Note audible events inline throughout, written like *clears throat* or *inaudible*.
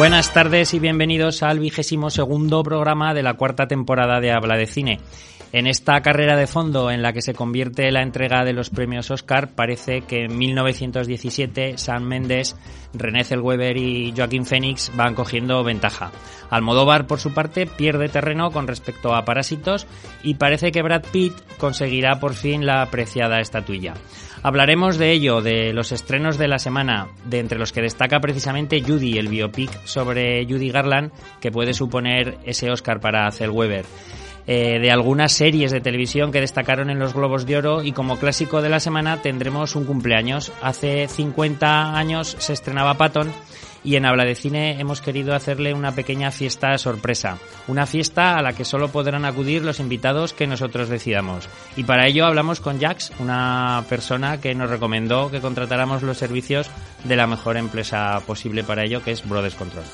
Buenas tardes y bienvenidos al vigésimo segundo programa de la cuarta temporada de Habla de Cine. En esta carrera de fondo en la que se convierte la entrega de los premios Oscar, parece que en 1917 Sam Mendes, René Zellweger y Joaquín Phoenix van cogiendo ventaja. Almodóvar, por su parte, pierde terreno con respecto a Parásitos y parece que Brad Pitt conseguirá por fin la apreciada estatuilla. Hablaremos de ello, de los estrenos de la semana, de entre los que destaca precisamente Judy, el biopic sobre Judy Garland, que puede suponer ese Oscar para Zellweger. Eh, de algunas series de televisión que destacaron en los Globos de Oro y como clásico de la semana tendremos un cumpleaños. Hace 50 años se estrenaba Patton y en Habla de Cine hemos querido hacerle una pequeña fiesta sorpresa. Una fiesta a la que solo podrán acudir los invitados que nosotros decidamos. Y para ello hablamos con Jax, una persona que nos recomendó que contratáramos los servicios de la mejor empresa posible para ello, que es Brothers Control.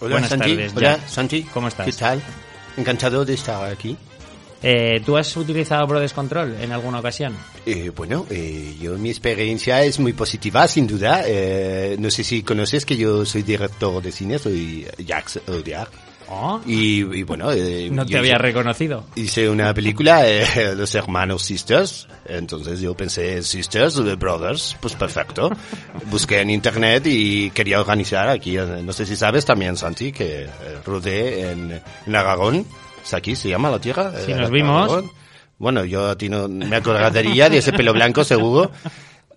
Hola, Buenas Santi. tardes, Hola. Santi. ¿Cómo estás? ¿Qué tal? Encantado de estar aquí. Eh, ¿Tú has utilizado Brothers Control en alguna ocasión? Eh, bueno, eh, yo mi experiencia es muy positiva, sin duda. Eh, no sé si conoces que yo soy director de cine, soy Jacques Audiard. Oh, Y, y bueno, eh, no te había hice- reconocido. Hice una película, eh, *laughs* Los Hermanos Sisters, entonces yo pensé Sisters, eh, Brothers, pues perfecto. Busqué en internet y quería organizar aquí, eh, no sé si sabes también, Santi, que eh, rodé en, en Aragón, ¿es aquí, se llama la tierra? Sí, Eh, nos vimos. Bueno, yo a ti no me acordaría de ese pelo blanco seguro.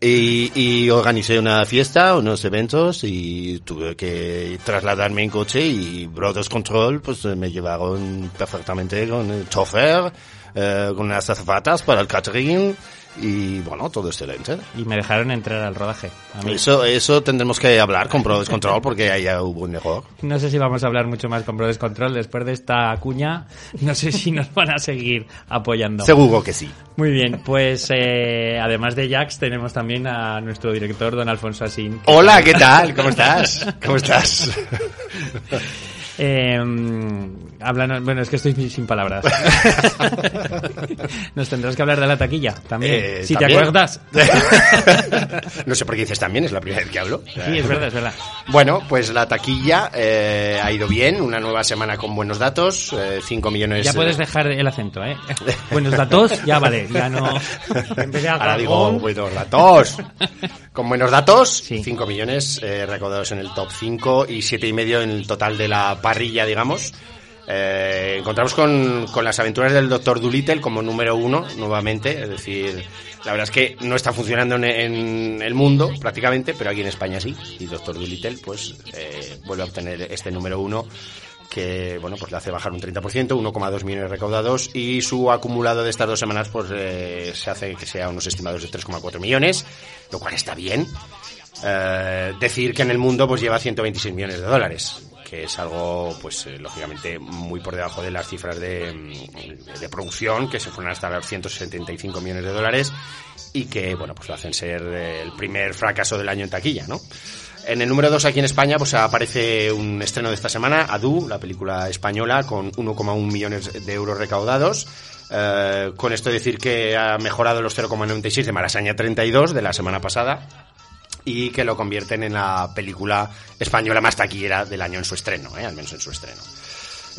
Y, y organicé una fiesta, unos eventos y tuve que trasladarme en coche y Brothers Control pues me llevaron perfectamente con el chofer, eh, con unas azafatas para el catering y bueno, todo excelente. Y me dejaron entrar al rodaje. a mí. Eso, eso tendremos que hablar con Brothers Control porque ahí ya hubo un error. No sé si vamos a hablar mucho más con Brothers Control después de esta cuña. No sé si nos van a seguir apoyando. Seguro que sí. Muy bien, pues eh, además de Jax tenemos también a nuestro director, don Alfonso Asín. Hola, ¿qué tal? ¿Cómo estás? ¿Cómo estás? *laughs* Eh, háblanos- bueno, es que estoy sin palabras. *laughs* Nos tendrás que hablar de la taquilla también. Eh, si ¿también? te acuerdas. *laughs* no sé por qué dices también, es la primera vez que hablo. Sí, es verdad, es verdad. Bueno, pues la taquilla eh, ha ido bien, una nueva semana con buenos datos, 5 millones... Ya puedes dejar el acento, ¿eh? Buenos datos, ya vale, ya no. *laughs* En vez de Ahora digo buenos datos. Con buenos datos, Sí. 5 millones eh, recaudados en el top 5 y siete y medio en el total de la parrilla, digamos. Eh, encontramos con, las aventuras del Doctor Dolittle como número uno nuevamente, es decir, la verdad es que no está funcionando en, en el mundo prácticamente, pero aquí en España sí, y Doctor Dolittle pues eh, vuelve a obtener este número uno que bueno pues le hace bajar un 30%, 1,2 millones recaudados y su acumulado de estas dos semanas pues eh, se hace que sea unos estimados de 3,4 millones, lo cual está bien. Eh, decir que en el mundo pues lleva 126 millones de dólares, que es algo pues eh, lógicamente muy por debajo de las cifras de, mm, de producción que se fueron hasta los 175 millones de dólares y que bueno pues lo hacen ser el primer fracaso del año en taquilla, ¿no? En el número 2 aquí en España pues aparece un estreno de esta semana, Adu, la película española con 1,1 millones de euros recaudados. Eh, con esto decir que ha mejorado los 0,96 de Malasaña 32 de la semana pasada y que lo convierten en la película española más taquillera del año en su estreno, ¿eh? al menos en su estreno.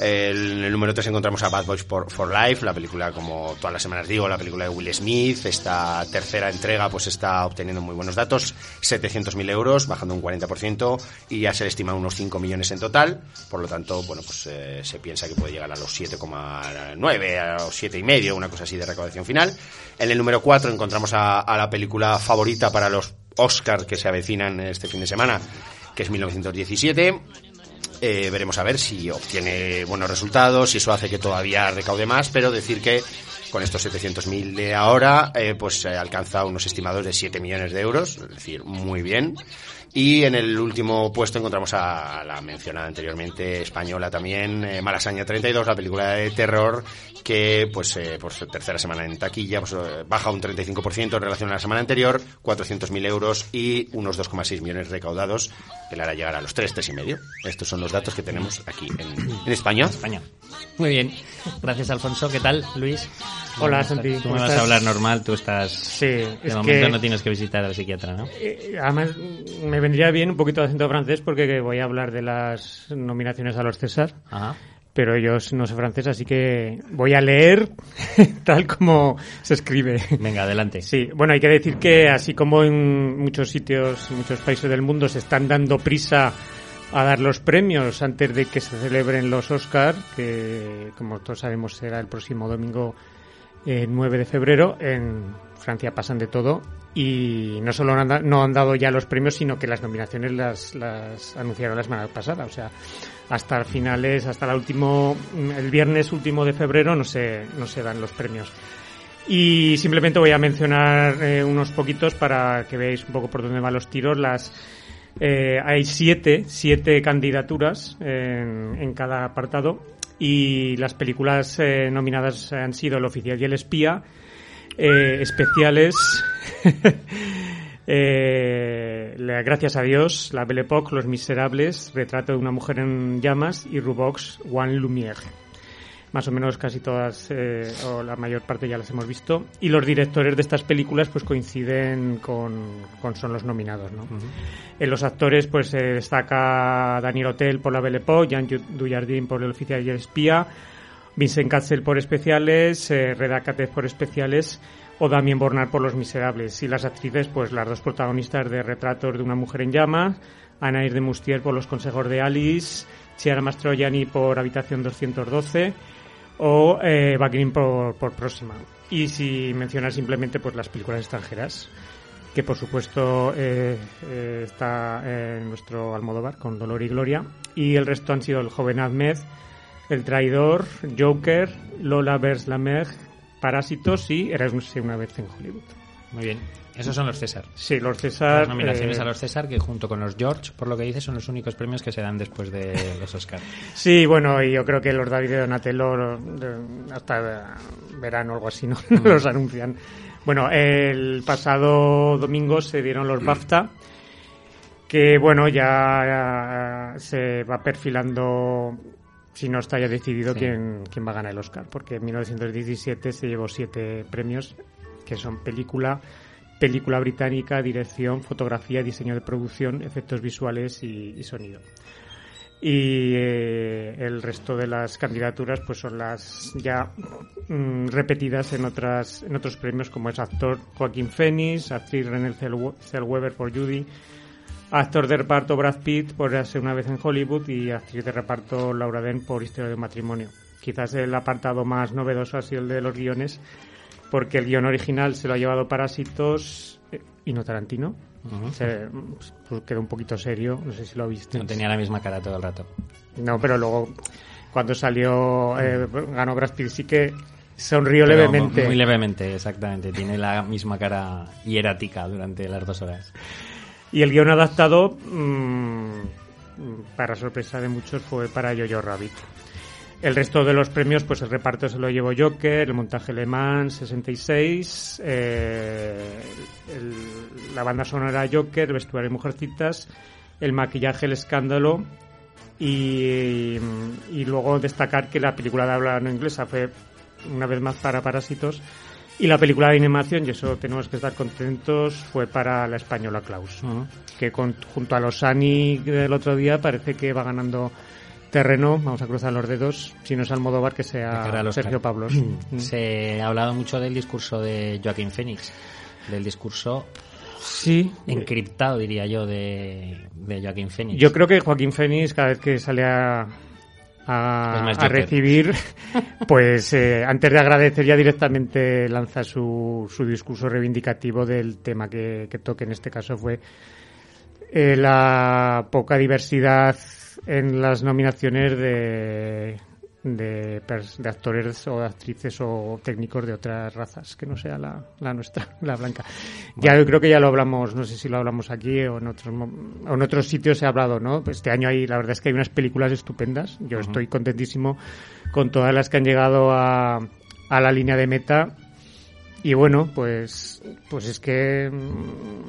En el número 3 encontramos a Bad Boys for, Life, la película, como todas las semanas digo, la película de Will Smith. Esta tercera entrega pues está obteniendo muy buenos datos, 700.000 euros, bajando un 40%, y ya se le estima unos 5 millones en total. Por lo tanto, bueno, pues eh, se piensa que puede llegar a los 7,9, a los 7,5, una cosa así de recaudación final. En el número 4 encontramos a la película favorita para los Oscars que se avecinan este fin de semana, que es 1917. Eh, veremos a ver si obtiene buenos resultados, si eso hace que todavía recaude más, pero decir que con estos 700.000 de ahora, eh, pues alcanza unos estimados de 7 millones de euros, es decir, muy bien. Y en el último puesto encontramos a la mencionada anteriormente española también, eh, Malasaña 32, la película de terror que pues eh, por su tercera semana en taquilla pues, eh, baja un 35% en relación a la semana anterior, 400.000 euros y unos 2,6 millones recaudados que le hará llegar a los 3, 3 y medio. Estos son los datos que tenemos aquí en, en España. España. Muy bien. Gracias, Alfonso. ¿Qué tal, Luis? Hola, Santi. Tú ¿cómo me vas a hablar normal, tú estás... Sí, De es momento que no tienes que visitar al psiquiatra, ¿no? eh, además me vendría bien un poquito de acento francés porque voy a hablar de las nominaciones a los César, Ajá. pero ellos no sé francés, así que voy a leer *laughs* tal como se escribe. Venga, adelante. Sí, bueno, hay que decir que así como en muchos sitios, en muchos países del mundo se están dando prisa a dar los premios antes de que se celebren los Oscar, que como todos sabemos será el próximo domingo eh, 9 de febrero, en Francia pasan de todo y no solo no han dado ya los premios, sino que las nominaciones las, anunciaron la semana pasada, o sea, hasta finales, hasta el último, el viernes último de febrero no se, no se dan los premios. Y simplemente voy a mencionar eh, unos poquitos para que veáis un poco por dónde van los tiros. Las eh, hay siete, siete candidaturas en cada apartado y las películas eh, nominadas han sido El oficial y el espía, eh, especiales. *laughs* eh, gracias a Dios, La Belle Époque, Los Miserables, Retrato de una mujer en llamas y Rubox, One Lumière más o menos casi todas eh, o la mayor parte ya las hemos visto. Y los directores de estas películas pues coinciden con, con son los nominados ¿no? en los actores pues se destaca Daniel Hotel por La Belle Époque Jean Dujardin por El oficial y el espía Vincent Cassel por especiales eh, Reda Katez por especiales o Damien Bornar por Los Miserables. Y las actrices pues las dos protagonistas de Retratos de una mujer en llamas Anaïs de Mustier por Los consejos de Alice Chiara Mastroianni por Habitación 212 o eh, por, por Próxima. Y si mencionar simplemente pues las películas extranjeras, que por supuesto eh, eh, está en nuestro Almodóvar con Dolor y Gloria, y el resto han sido El joven Ahmed, El traidor, Joker, Lola vs. la Parásitos y Erasmus una vez en Hollywood. Muy bien. Esos son los César. Sí, los César... Las nominaciones eh, a los César, que junto con los George, por lo que dices, son los únicos premios que se dan después de los Oscar. Sí, bueno, y yo creo que los David de Donatello eh, hasta verano o algo así, ¿no? *laughs* No los anuncian. Bueno, el pasado domingo se dieron los BAFTA, que bueno, ya, se va perfilando, si no está ya decidido, Sí. quién, quién va a ganar el Oscar, porque en 1917 se llevó siete premios, que son película, película británica, dirección, fotografía, diseño de producción, efectos visuales y- sonido y eh, el resto de las candidaturas pues son las ya mm, repetidas en otras en otros premios como es actor Joaquín Phoenix, actriz Renée Zellwe- Zellweger por Judy, actor de reparto Brad Pitt por Hace una vez en Hollywood y actriz de reparto Laura Dern por Historia de matrimonio. Quizás el apartado más novedoso ha sido el de los guiones porque el guion original se lo ha llevado Parásitos eh, y no Tarantino. Se- pues, quedó un poquito serio, no sé si lo viste. No tenía la misma cara todo el rato. No, pero luego cuando salió eh, ganó Brad Pitt sí que sonrió Pero levemente. Muy levemente, exactamente. Tiene la misma cara hierática durante las dos horas. Y el guion adaptado, mm, para sorpresa de muchos, fue para Jojo Rabbit. El resto de los premios, pues el reparto se lo llevó Joker, el montaje Le Mans 66, eh, el- la banda sonora Joker, vestuario Mujercitas, el maquillaje El Escándalo y, y luego destacar que la película de habla no inglesa fue una vez más para Parásitos y la película de animación, y eso tenemos que estar contentos, fue para la española Klaus Ujú. que con- junto a los Ani del otro día parece que va ganando terreno. Vamos a cruzar los dedos. Si no es Almodóvar, que sea. Sergio Pablos. *clears throat* Mm. Se ha hablado mucho del discurso de Joaquín Phoenix, del discurso Sí. encriptado, diría yo, de, de Joaquín Phoenix. Yo creo que Joaquín Fénix, cada vez que sale a, a, recibir, *laughs* pues eh, antes de agradecer ya directamente lanza su, su discurso reivindicativo del tema que, que toque. En este caso fue eh, la poca diversidad en las nominaciones de, de, de, actores o actrices o técnicos de otras razas que no sea la, la nuestra, *laughs* la blanca. Ya yo creo que ya lo hablamos, no sé si lo hablamos aquí o en otros, o en otros sitios se ha hablado, ¿no? Pues este año hay, la verdad es que hay unas películas estupendas. Yo uh -huh. estoy contentísimo con todas las que han llegado a, a la línea de meta. Y bueno, pues, pues es que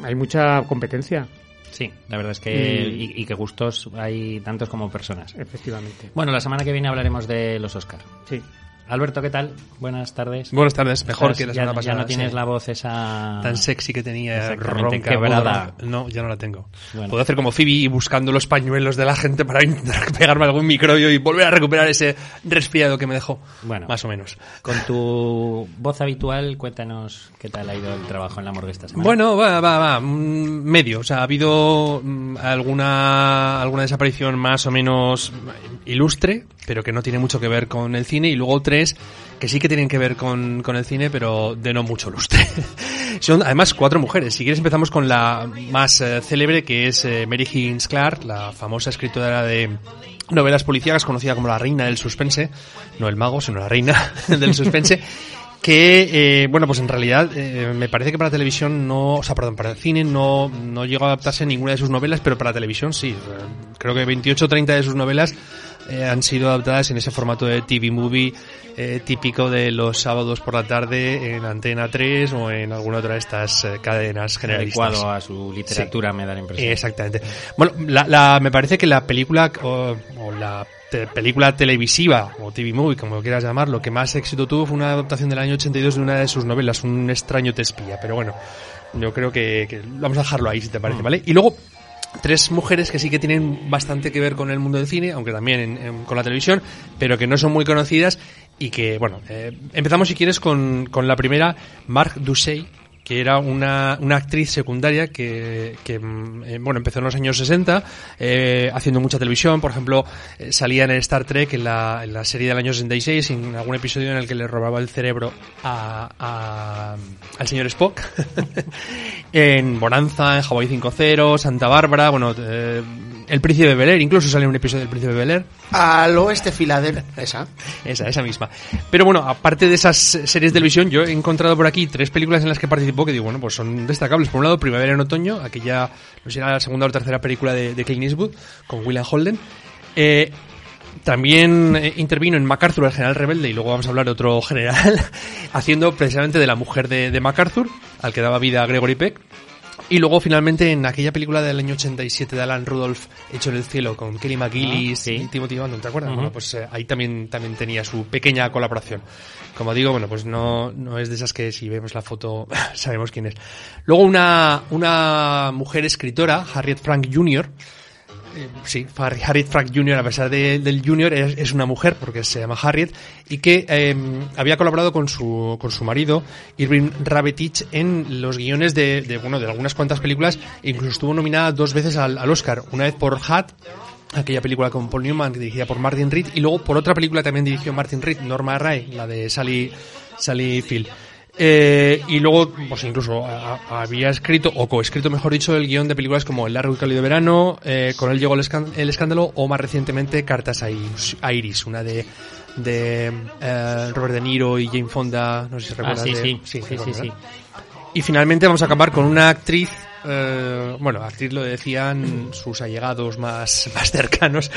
hay mucha competencia. Sí, la verdad es que y, y, y, que gustos hay tantos como personas. Efectivamente. Bueno, la semana que viene hablaremos de los Oscar. Sí. Alberto, ¿qué tal? Buenas tardes. Buenas tardes, mejor que la semana ya, pasada. Ya no tienes sí. la voz esa... Tan sexy que tenía, ronca, quebrada. No, ya no la tengo. Bueno. Puedo hacer como Phoebe buscando los pañuelos de la gente para intentar *laughs* pegarme algún microbio y volver a recuperar ese resfriado que me dejó. Bueno. Más o menos. Con tu voz habitual, cuéntanos qué tal ha ido el trabajo en la morgue esta semana. Bueno, va, va, va. Medio. O sea, ha habido mm, alguna, alguna desaparición más o menos ilustre, pero que no tiene mucho que ver con el cine. Y luego tres que sí que tienen que ver con, con el cine, pero de no mucho lustre. *laughs* Son además cuatro mujeres. Si quieres empezamos con la más eh, célebre, que es eh, Mary Higgins Clark, la famosa escritora de novelas policíacas, conocida como la reina del suspense. No el mago, sino la reina *laughs* del suspense. *laughs* que, eh, bueno, pues en realidad eh, me parece que para televisión no, o sea, perdón, para el cine no, no llegó a adaptarse ninguna de sus novelas, pero para televisión sí. Creo que 28 o 30 de sus novelas eh, han sido adaptadas en ese formato de TV movie eh, típico de los sábados por la tarde en Antena 3 o en alguna otra de estas eh, cadenas generalistas. Adecuado a su literatura, sí. me da la impresión. Exactamente. Bueno, la, la, me parece que la película o, o la te película televisiva o TV movie, como quieras llamarlo, que más éxito tuvo fue una adaptación del año 82 de una de sus novelas, Un extraño te espía. Pero bueno, yo creo que, que vamos a dejarlo ahí, si te parece, ¿vale? Y luego tres mujeres que sí que tienen bastante que ver con el mundo del cine, aunque también en, con la televisión, pero que no son muy conocidas y que, bueno, eh, empezamos si quieres con, con la primera, Marc Dussey, que era una, una actriz secundaria que, que eh, bueno, empezó en los años 60 eh, haciendo mucha televisión, por ejemplo, eh, salía en el Star Trek en la, en la serie del año 66 en algún episodio en el que le robaba el cerebro a, a al señor Spock *laughs* en Bonanza, en Hawaii 5.0 Santa Bárbara, bueno, eh, el Príncipe de Bel Air, incluso sale un episodio del Príncipe de Bel Air. Al oeste Filadelfia, esa. Esa, esa misma. Pero bueno, aparte de esas series de televisión, yo he encontrado por aquí tres películas en las que participó que digo, bueno, pues son destacables. Por un lado, Primavera en Otoño, aquella, no sé era la segunda o tercera película de, de Clint Eastwood, con William Holden. Eh, también eh, intervino en MacArthur, el general rebelde, y luego vamos a hablar de otro general, *laughs* haciendo precisamente de la mujer de, de MacArthur, al que daba vida a Gregory Peck. Y luego finalmente en aquella película del año 87 de Alan Rudolph, Hecho en el cielo, con Kelly McGillis ah, sí. y Timothy Bandon, ¿te acuerdas? Uh -huh. Bueno, pues eh, ahí también, también tenía su pequeña colaboración. Como digo, bueno, pues no, no es de esas que si vemos la foto *laughs* sabemos quién es. Luego una, una mujer escritora, Harriet Frank Jr., eh, sí, Harriet Frank Jr., a pesar de, del Jr., es, una mujer, porque se llama Harriet, y que eh, había colaborado con su, con su marido, Irving Rabetich, en los guiones de, bueno, de algunas cuantas películas, incluso estuvo nominada dos veces al, al Oscar, una vez por Hat, aquella película con Paul Newman, dirigida por Martin Reed, y luego por otra película también dirigió Martin Reed, Norma Ray, la de Sally, Sally Field. Eh, y luego, pues incluso a, a, había escrito, o coescrito, mejor dicho, el guion de películas como El largo y cálido verano, eh, Con él llegó el, el, escándalo, o más recientemente Cartas a Iris, una de, de eh, Robert De Niro y Jane Fonda, no sé si recuerdas. Ah, sí, de, sí, sí, sí, sí, sí, Y finalmente vamos a acabar con una actriz eh, bueno, actriz lo decían sus allegados más, *laughs* más cercanos,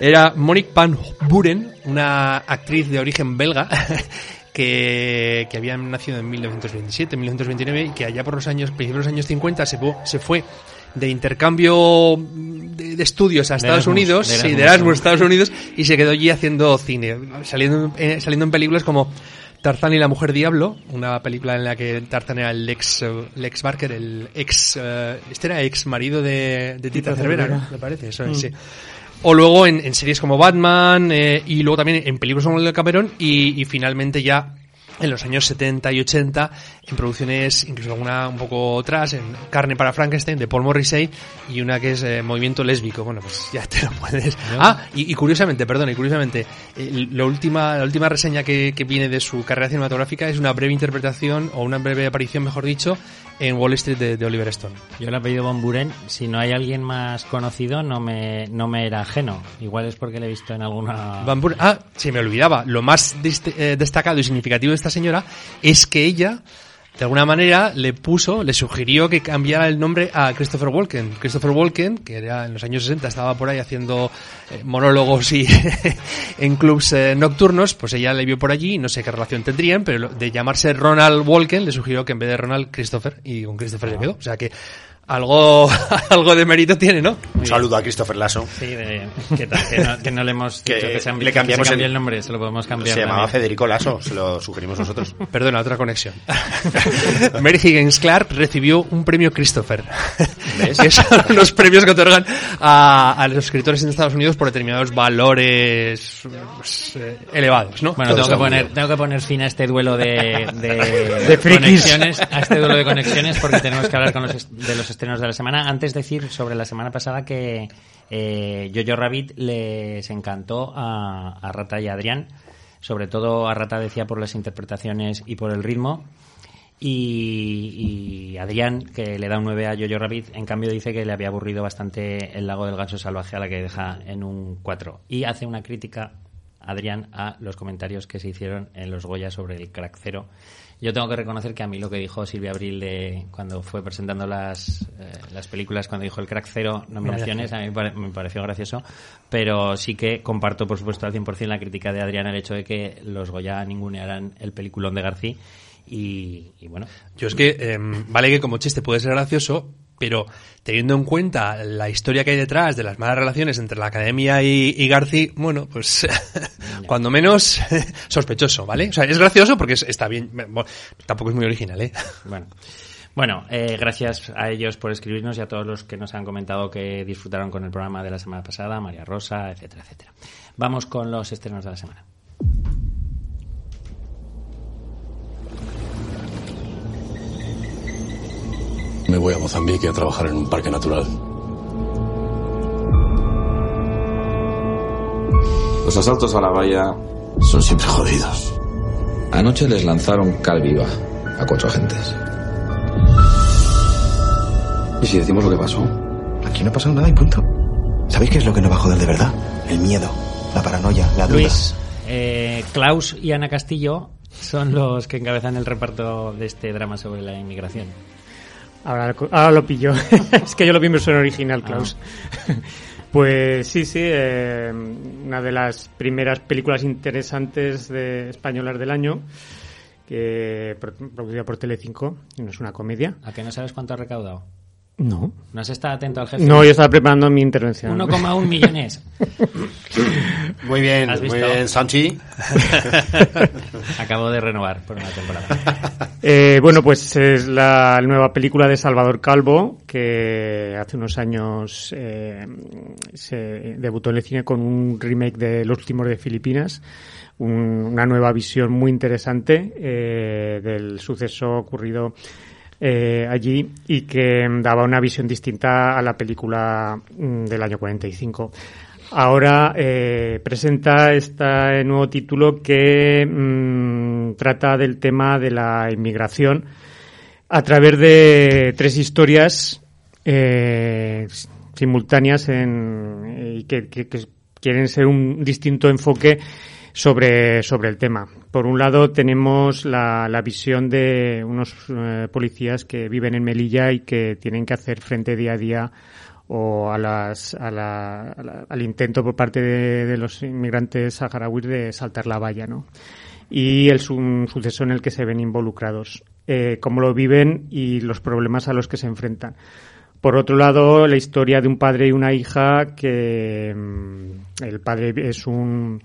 era Monique Van Buren, una actriz de origen belga, *laughs* que, que habían nacido en 1927, 1929 y que allá por los años, principios de los años 50 se, se fue de intercambio de, de estudios a Estados Erasmus, Unidos, de Erasmus, sí, de Erasmus, Estados Unidos, y se quedó allí haciendo cine, saliendo, eh, saliendo en películas como Tarzán y la Mujer Diablo, una película en la que Tarzán era el ex, Lex Barker, el ex, uh, este era ex marido de, de Tita, Tita Cervera, Cervera, ¿no? me parece, eso mm. sí. O luego en, en series como Batman eh, y luego también en películas como el de Cameron y, y finalmente ya en los años 70 y 80 en producciones incluso alguna un poco atrás en Carne para Frankenstein de Paul Morrissey y una que es eh, Movimiento Lésbico bueno pues ya te lo puedes ¿No? ah y, y, curiosamente perdón y curiosamente eh, la última la última reseña que, que, viene de su carrera cinematográfica es una breve interpretación o una breve aparición mejor dicho en Wall Street de, de Oliver Stone. Yo le he pedido Von Buren. Si no hay alguien más conocido, no me, no me era ajeno. Igual es porque le he visto en alguna. Van Buren- ah, se me olvidaba. Lo más eh, destacado y significativo de esta señora es que ella, de alguna manera, le puso, le sugirió que cambiara el nombre a Christopher Walken. Christopher Walken, que era en los años 60, estaba por ahí haciendo eh, monólogos y *laughs* en clubs eh, nocturnos, pues ella le vio por allí, no sé qué relación tendrían, pero de llamarse Ronald Walken le sugirió que en vez de Ronald, Christopher, y con Christopher se quedó. O sea que algo, *laughs* algo de mérito tiene, ¿no? Un saludo a Christopher Lasso. Sí, de, ¿qué tal? Que, no, que no le hemos *laughs* Que dicho que se, le cambiamos que se cambie el- el nombre, se lo podemos cambiar. Se llamaba también. Federico Lasso, se lo sugerimos nosotros. *laughs* Perdona, otra conexión. Mary Higgins Clark recibió un premio Christopher. ¿Ves? que son los premios que otorgan a, a los escritores en Estados Unidos por determinados valores pues, eh, elevados, ¿no? Bueno, tengo que, poner, tengo que poner fin a este duelo de, de, De conexiones, a este duelo de conexiones, porque tenemos que hablar con los, de los estrenos de la semana. Antes decir sobre la semana pasada que eh, Jojo Rabbit les encantó a, Rata y a Adrián, sobre todo a Rata decía por las interpretaciones y por el ritmo. Y, y Adrián, que le da un 9 a Jojo Rabbit, en cambio dice que le había aburrido bastante el lago del ganso salvaje a la que deja en un 4. Y hace una crítica, Adrián, a los comentarios que se hicieron en los Goya sobre el crack cero. Yo tengo que reconocer que a mí lo que dijo Silvia Abril de, cuando fue presentando las, eh, las películas, cuando dijo el crack cero nominaciones, a mí me pare- me pareció gracioso, pero sí que comparto, por supuesto, al 100% la crítica de Adrián al hecho de que los Goya ningunearan el peliculón de García. Y, y bueno, Yo es que, em, vale que como chiste puede ser gracioso, pero teniendo en cuenta la historia que hay detrás de las malas relaciones entre la academia y, y Garci, bueno, pues *laughs* cuando menos *laughs* sospechoso, ¿vale? O sea, es gracioso porque es- está bien, bueno, tampoco es muy original, ¿eh? *laughs* Bueno, bueno eh, gracias a ellos por escribirnos y a todos los que nos han comentado que disfrutaron con el programa de la semana pasada, María Rosa, etcétera, etcétera. Vamos con los estrenos de la semana. Me voy a Mozambique a trabajar en un parque natural. Los asaltos a la valla son siempre jodidos. Anoche les lanzaron cal viva a cuatro agentes. ¿Y si decimos lo que pasó? Aquí no ha pasado nada y punto. ¿Sabéis qué es lo que nos va a joder de verdad? El miedo, la paranoia, la duda. Luis, eh, Klaus y Ana Castillo son los que encabezan el reparto de este drama sobre la inmigración. Ahora, ahora lo pillo. *laughs* es que yo lo vi en versión original, Klaus. *laughs* Pues sí, sí, eh, una de las primeras películas interesantes de españolas del año, que pro- producida por Telecinco, y no es una comedia. ¿A que no sabes cuánto ha recaudado? No. ¿No has estado atento al jefe? No, yo estaba preparando mi intervención. 1,1 millones. *laughs* Muy bien, ¿Has muy visto? bien, Sanchi. *laughs* Acabo de renovar por una temporada. *laughs* Eh, bueno, pues es la nueva película de Salvador Calvo, que hace unos años eh, se debutó en el cine con un remake de Los últimos de Filipinas, un- una nueva visión muy interesante eh, del suceso ocurrido eh, allí y que daba una visión distinta a la película mm, del año 45. Ahora eh, presenta este nuevo título que mm, trata del tema de la inmigración a través de tres historias eh, simultáneas en, y que quieren ser un distinto enfoque sobre, sobre el tema. Por un lado tenemos la, la visión de unos eh, policías que viven en Melilla y que tienen que hacer frente día a día o a las, a la- al intento por parte de, los inmigrantes saharauis de saltar la valla, ¿no? Y es un suceso en el que se ven involucrados, eh, cómo lo viven y los problemas a los que se enfrentan. Por otro lado, la historia de un padre y una hija que mm, el padre es un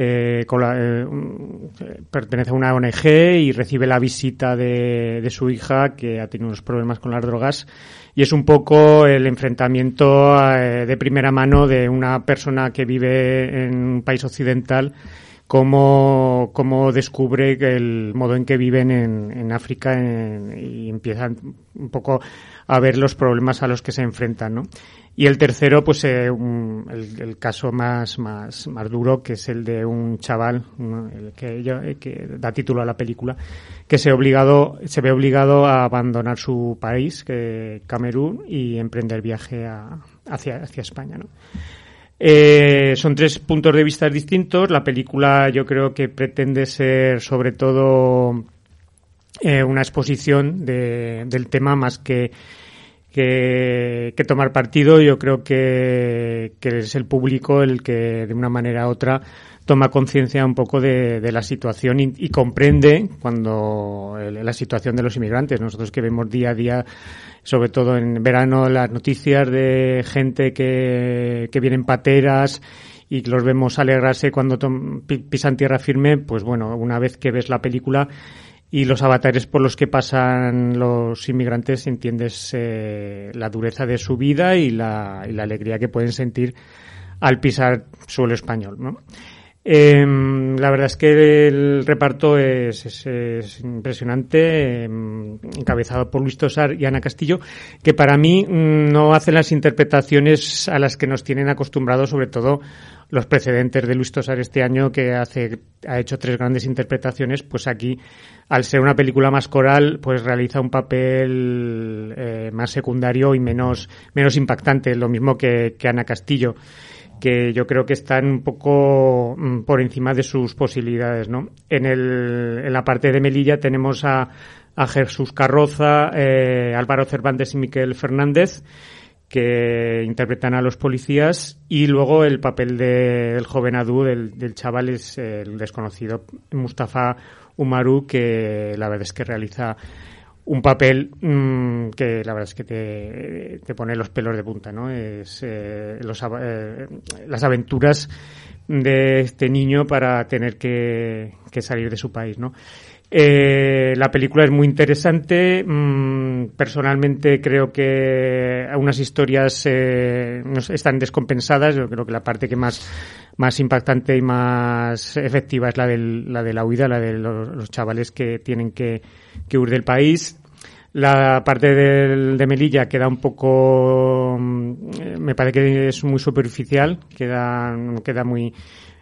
eh, eh, un- eh, pertenece a una ONG y recibe la visita de, de su hija que ha tenido unos problemas con las drogas. Y es un poco el enfrentamiento eh, de primera mano de una persona que vive en un país occidental cómo, descubre el modo en que viven en, en África en- y empiezan un poco a ver los problemas a los que se enfrentan, ¿no? Y el tercero, pues eh, el, caso más, más, más duro, que es el de un chaval, que, eh, que, da título a la película, que se, obligado, se ve obligado a abandonar su país, que Camerún, y emprender viaje hacia, hacia España. ¿no? Eh, son tres puntos de vista distintos. La película yo creo que pretende ser sobre todo una exposición de, del tema más que que, tomar partido. Yo creo que, es el público el que, de una manera u otra, toma conciencia un poco de, la situación y, comprende cuando la situación de los inmigrantes. Nosotros que vemos día a día, sobre todo en verano, las noticias de gente que, que vienen pateras y los vemos alegrarse cuando pisan tierra firme, pues bueno, una vez que ves la película y los avatares por los que pasan los inmigrantes entiendes eh, la dureza de su vida y la, y la, alegría que pueden sentir al pisar suelo español. Em, la verdad es que el reparto es, es, impresionante, em, encabezado por Luis Tosar y Ana Castillo, que para mí mm, no hacen las interpretaciones a las que nos tienen acostumbrados, sobre todo los precedentes de Luis Tosar este año, que hace, ha hecho tres grandes interpretaciones, pues aquí, al ser una película más coral, pues realiza un papel eh, más secundario y menos, menos impactante, lo mismo que, que Ana Castillo que yo creo que están un poco mm, por encima de sus posibilidades, ¿no? En, el, en la parte de Melilla tenemos a, a Jesús Carroza, eh, Álvaro Cervantes y Miquel Fernández, que interpretan a los policías y luego el papel del joven Adu, del, del chaval, es el desconocido Mustafa Umaru, que la verdad es que realiza un papel mmm, que la verdad es que te, te, pone los pelos de punta, ¿no? Es eh, los, eh, las aventuras de este niño para tener que, que salir de su país, ¿no? Eh, la película es muy interesante. Mm, personalmente creo que algunas historias eh, están descompensadas. Yo creo que la parte que más, más impactante y más efectiva es la, de la huida, la de los, chavales que tienen que, que, huir del país. La parte del, de Melilla queda un poco, mm, me parece que es muy superficial, queda, queda muy,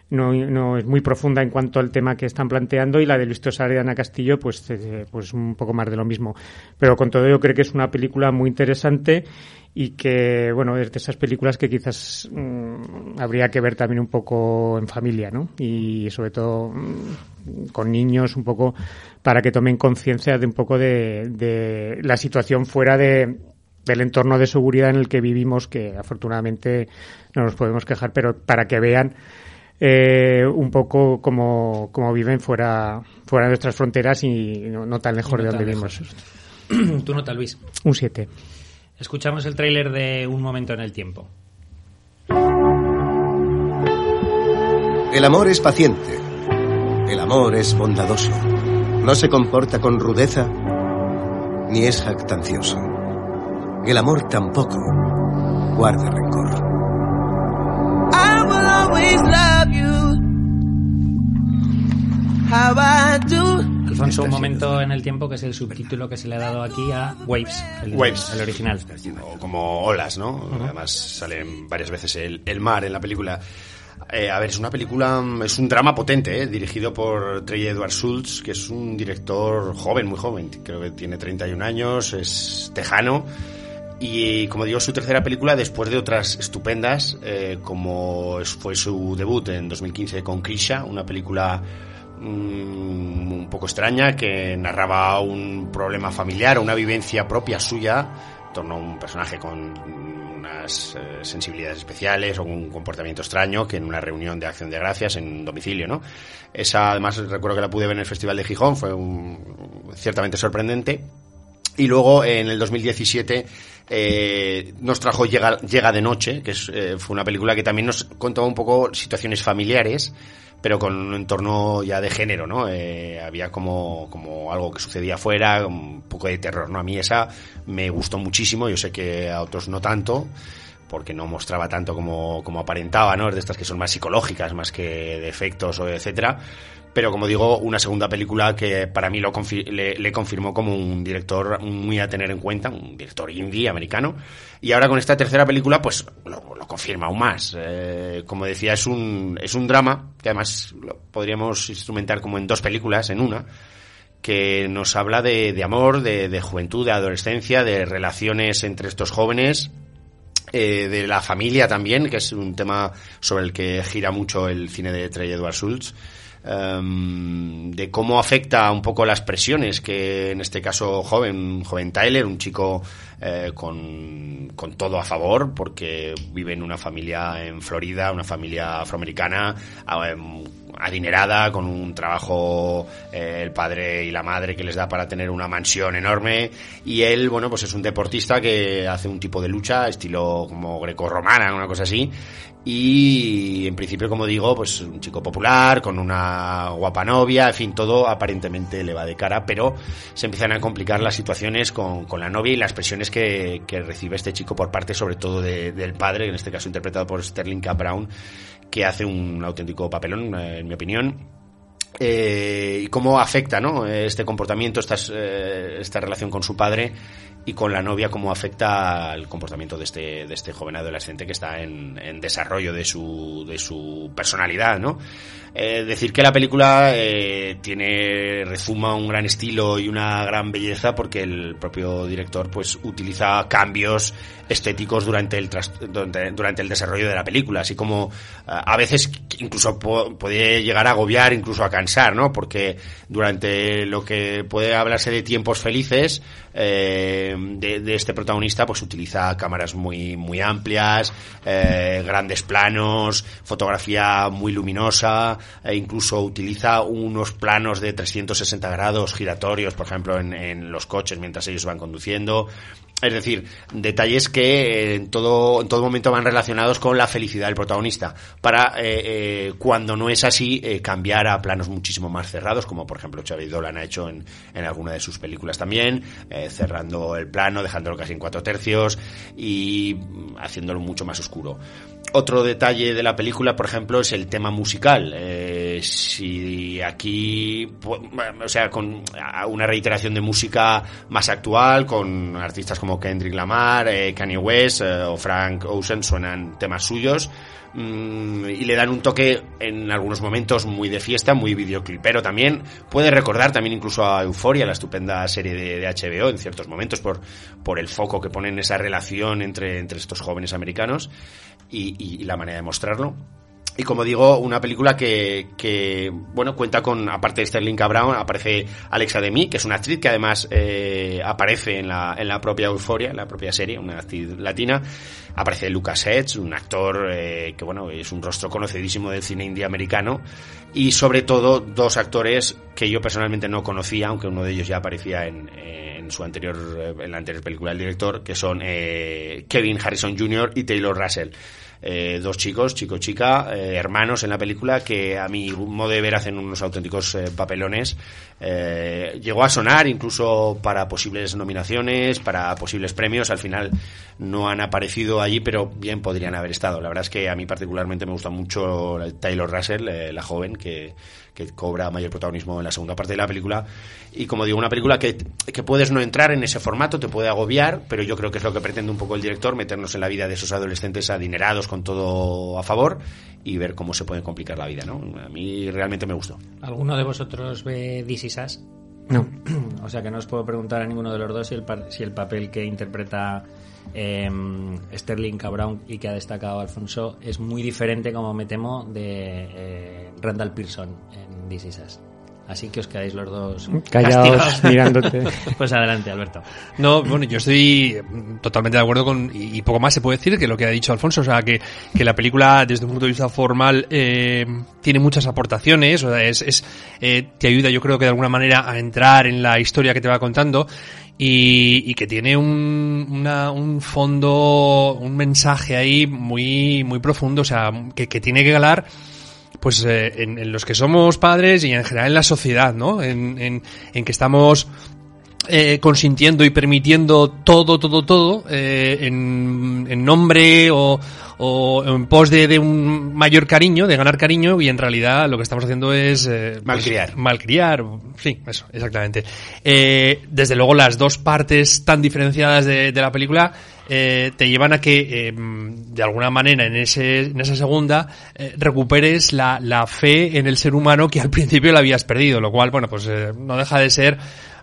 no, no, es muy profunda en cuanto al tema que están planteando y la de Luis Tosar y Ana Castillo pues, eh, pues un poco más de lo mismo. Pero con todo yo creo que es una película muy interesante y que, bueno, es de esas películas que quizás mm, habría que ver también un poco en familia, ¿no? Y sobre todo mm, con niños un poco para que tomen conciencia de un poco de, de la situación fuera de, del entorno de seguridad en el que vivimos, que afortunadamente no nos podemos quejar, pero para que vean eh, un poco como, como, viven fuera, fuera de nuestras fronteras y no, tan lejos de donde vivimos. *clears throat* ¿Tú nota, Luis? Un 7. Escuchamos el tráiler de Un momento en el tiempo. El amor es paciente. El amor es bondadoso. No se comporta con rudeza ni es jactancioso. El amor tampoco guarda rencor. Alfonso, un momento en el tiempo que es el subtítulo que se le ha dado aquí a Waves, el, Waves. el original. O como olas, ¿no? Además salen varias veces el, el mar en la película. Eh, a ver, es una película, es un drama potente, eh, dirigido por Trey Edward Schultz, que es un director joven, muy joven, creo que tiene 31 años, es tejano y como digo, su tercera película después de otras estupendas, eh, como fue su debut en 2015 con Krisha, una película mm, un poco extraña que narraba un problema familiar, una vivencia propia suya en torno a un personaje con unas eh, sensibilidades especiales o un comportamiento extraño que en una reunión de acción de gracias en domicilio, ¿no? Esa además recuerdo que la pude ver en el Festival de Gijón, fue ciertamente sorprendente. Y luego en el 2017 eh, nos trajo Llega, Llega de Noche, que eh, fue una película que también nos contaba un poco situaciones familiares, pero con un entorno ya de género, ¿no? Eh, había como, como algo que sucedía afuera, un poco de terror, ¿no? A mí esa me gustó muchísimo, yo sé que a otros no tanto, porque no mostraba tanto como, como aparentaba, ¿no? Es de estas que son más psicológicas, más que de efectos o etcétera. Pero como digo, una segunda película que para mí lo le, le, confirmó como un director muy a tener en cuenta, un director indie americano. Y ahora con esta tercera película, pues lo, lo confirma aún más. Eh, como decía, es un, es un drama que además lo podríamos instrumentar como en dos películas, en una que nos habla de, de amor, de, de, juventud, de adolescencia, de relaciones entre estos jóvenes, eh, de la familia también, que es un tema sobre el que gira mucho el cine de Trey Edward Schultz. Um, de cómo afecta un poco las presiones que en este caso joven, joven Tyler, un chico eh, con, con, todo a favor, porque vive en una familia en Florida, una familia afroamericana, um, adinerada, con un trabajo eh, el padre y la madre que les da para tener una mansión enorme. Y él, bueno, pues es un deportista que hace un tipo de lucha estilo como greco-romana, una cosa así y en principio, como digo, pues un chico popular, con una guapa novia, en fin, todo aparentemente le va de cara, pero se empiezan a complicar las situaciones con, con la novia y las presiones que, que, recibe este chico por parte sobre todo de, del padre, en este caso interpretado por Sterling K. Brown, que hace un auténtico papelón, eh, en mi opinión. Eh, y cómo afecta ¿no? este comportamiento, esta, eh, esta relación con su padre y con la novia, cómo afecta al comportamiento de este, de este joven adolescente que está en, en desarrollo de su, de su personalidad, ¿no? Eh, decir que la película eh, tiene, rezuma un gran estilo y una gran belleza porque el propio director pues utiliza cambios estéticos durante el, durante, el desarrollo de la película, así como eh, a veces incluso puede llegar a agobiar, incluso a cansar, ¿no? Porque durante lo que puede hablarse de tiempos felices, eh, de, de, este protagonista pues utiliza cámaras muy, muy amplias, eh, grandes planos, fotografía muy luminosa, e incluso utiliza unos planos de 360 grados giratorios, por ejemplo, en, en los coches mientras ellos van conduciendo. Es decir, detalles que en todo, en todo momento van relacionados con la felicidad del protagonista, para eh, eh, cuando no es así, eh, cambiar a planos muchísimo más cerrados, como por ejemplo Xavier Dolan ha hecho en, en alguna de sus películas también, eh, cerrando el plano, dejándolo casi en cuatro tercios y haciéndolo mucho más oscuro. Otro detalle de la película, por ejemplo, es el tema musical. Eh, si aquí, o sea, con una reiteración de música más actual, con artistas como Kendrick Lamar, eh, Kanye West eh, o Frank Ocean suenan temas suyos mmm, y le dan un toque en algunos momentos muy de fiesta, muy videoclipero también. Puede recordar también incluso a Euforia, la estupenda serie de, de HBO en ciertos momentos por, por el foco que ponen esa relación entre, entre estos jóvenes americanos y, y, y la manera de mostrarlo. Y como digo, una película que, que, bueno, cuenta con, aparte de Sterling. Brown, aparece Alexa Demi, que es una actriz que además eh, aparece en la, en la propia Euforia, en la propia serie, una actriz latina. Aparece Lucas Hedges, un actor eh, que, bueno, es un rostro conocidísimo del cine indie americano. Y sobre todo, dos actores que yo personalmente no conocía, aunque uno de ellos ya aparecía en, en su anterior, en la anterior película del director, que son eh, Kevin Harrison Jr. y Taylor Russell eh, dos chicos, chico-chica, eh, hermanos en la película, que a mi modo de ver hacen unos auténticos eh, papelones. Eh, llegó a sonar incluso para posibles nominaciones, para posibles premios. Al final no han aparecido allí, pero bien podrían haber estado. La verdad es que a mí particularmente me gusta mucho Taylor Russell, eh, la joven, que, que cobra mayor protagonismo en la segunda parte de la película. Y como digo, una película que, que puedes no entrar en ese formato, te puede agobiar, pero yo creo que es lo que pretende un poco el director, meternos en la vida de esos adolescentes adinerados con todo a favor y ver cómo se puede complicar la vida, ¿no? A mí realmente me gustó. ¿Alguno de vosotros ve This Is Us? No. *clears throat* O sea que no os puedo preguntar a ninguno de los dos si el, si el papel que interpreta eh, Sterling. Brown y que ha destacado Alfonso es muy diferente, como me temo, de eh, Randall Pearson en This Is Us. Así que os quedáis los dos callados castigados. mirándote. *laughs* pues adelante, Alberto. No, bueno, yo estoy totalmente de acuerdo con, y poco más se puede decir que lo que ha dicho Alfonso, o sea, que, que la película desde un punto de vista formal eh, tiene muchas aportaciones, o sea, es, es eh, te ayuda yo creo que de alguna manera a entrar en la historia que te va contando y, y que tiene un, una, un fondo, un mensaje ahí muy, muy profundo, o sea, que, que tiene que galar pues eh, en, en, los que somos padres y en general en la sociedad, ¿no? En, en, en que estamos eh, consintiendo y permitiendo todo, todo, todo eh, en, en nombre o, o en pos de, de un mayor cariño, de ganar cariño, y en realidad lo que estamos haciendo es... eh, pues, Malcriar. malcriar, sí, eso, exactamente. Eh, desde luego las dos partes tan diferenciadas de, de la película eh, te llevan a que, eh, de alguna manera, en, ese, en esa segunda, eh, recuperes la, la fe en el ser humano que al principio la habías perdido, lo cual, bueno, pues eh, no deja de ser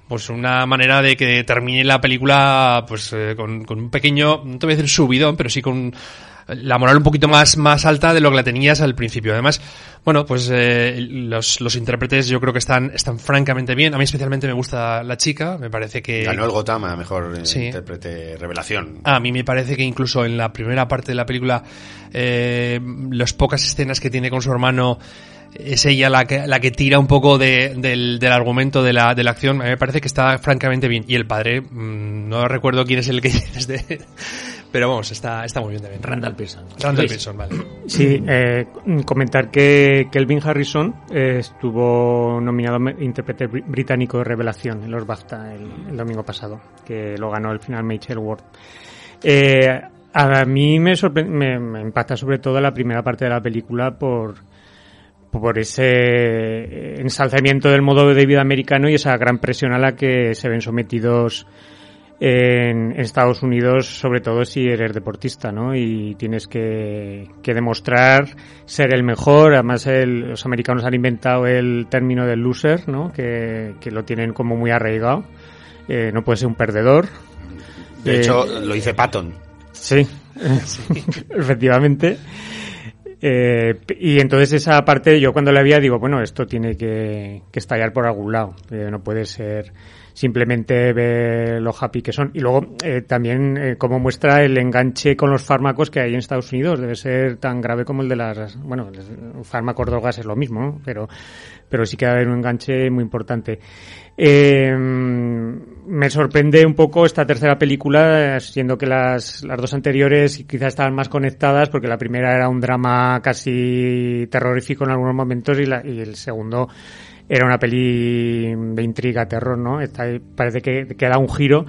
pues una manera de que termine la película pues eh, con, con un pequeño, no te voy a decir subidón, pero sí con la moral un poquito más, más alta de lo que la tenías al principio. Además, bueno, pues eh, los, los intérpretes yo creo que están, están francamente bien. A mí especialmente me gusta la chica, me parece que... Ganó el Gotham a mejor eh, Sí. intérprete revelación. A mí me parece que incluso en la primera parte de la película, eh, las pocas escenas que tiene con su hermano, es ella la que, la que tira un poco de- del, del argumento de la, de la acción. A mí me parece que está francamente bien. Y el padre, mm, no recuerdo quién es el que *laughs* es de... Pero vamos, está, está muy bien también. Randall Pearson. Randall. Pearson, vale. Sí, eh, comentar que Kelvin Harrison eh, estuvo nominado intérprete bri- británico de revelación en los BAFTA el, el domingo pasado, que lo ganó el final Mitchell Ward. Eh, a mí me, me, me impacta sobre todo la primera parte de la película por por ese ensalzamiento del modo de vida americano y esa gran presión a la que se ven sometidos en Estados Unidos, sobre todo si eres deportista, ¿no? Y tienes que, que demostrar ser el mejor. Además, el- los americanos han inventado el término del loser, ¿no? Que, que lo tienen como muy arraigado. Eh, no puede ser un perdedor. De Eh, hecho, lo dice Patton. Sí, *laughs* efectivamente. Eh, y entonces esa parte yo cuando la veía digo, bueno, esto tiene que, que estallar por algún lado. Eh, no puede ser simplemente ver lo happy que son. Y luego eh, también eh, cómo muestra el enganche con los fármacos que hay en Estados Unidos. Debe ser tan grave como el de las... Bueno, fármacos, drogas es lo mismo. Pero, pero sí que va a haber un enganche muy importante. Me sorprende un poco esta tercera película, siendo que las, las dos anteriores quizás estaban más conectadas, porque la primera era un drama casi terrorífico en algunos momentos y, la, y el segundo era una peli de intriga, terror, ¿no? Parece que, que da un giro.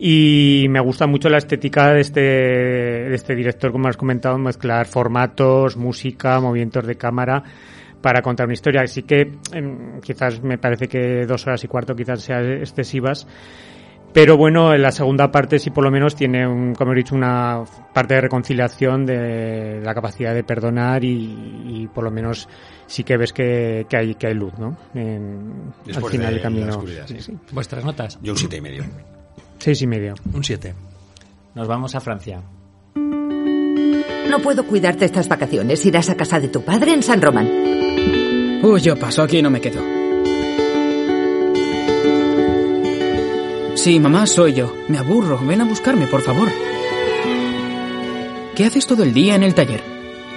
Y me gusta mucho la estética de este, de este director, como has comentado, mezclar formatos, música, movimientos de cámara para contar una historia. Así que em, quizás me parece que dos horas y cuarto quizás sean excesivas. Pero bueno, en la segunda parte sí por lo menos tiene, un, como he dicho, una parte de reconciliación de la capacidad de perdonar y, y por lo menos sí que ves que, que hay, que hay luz, ¿no? En- al final de del camino. la oscuridad, sí. Sí, sí. ¿Vuestras notas? Yo un siete y medio. Seis y medio. Un 7. Nos vamos a Francia. No puedo cuidarte estas vacaciones. Irás a casa de tu padre en San Román. Uy, yo paso, aquí no me quedo. Sí, mamá, soy yo. Me aburro. Ven a buscarme, por favor. ¿Qué haces todo el día en el taller?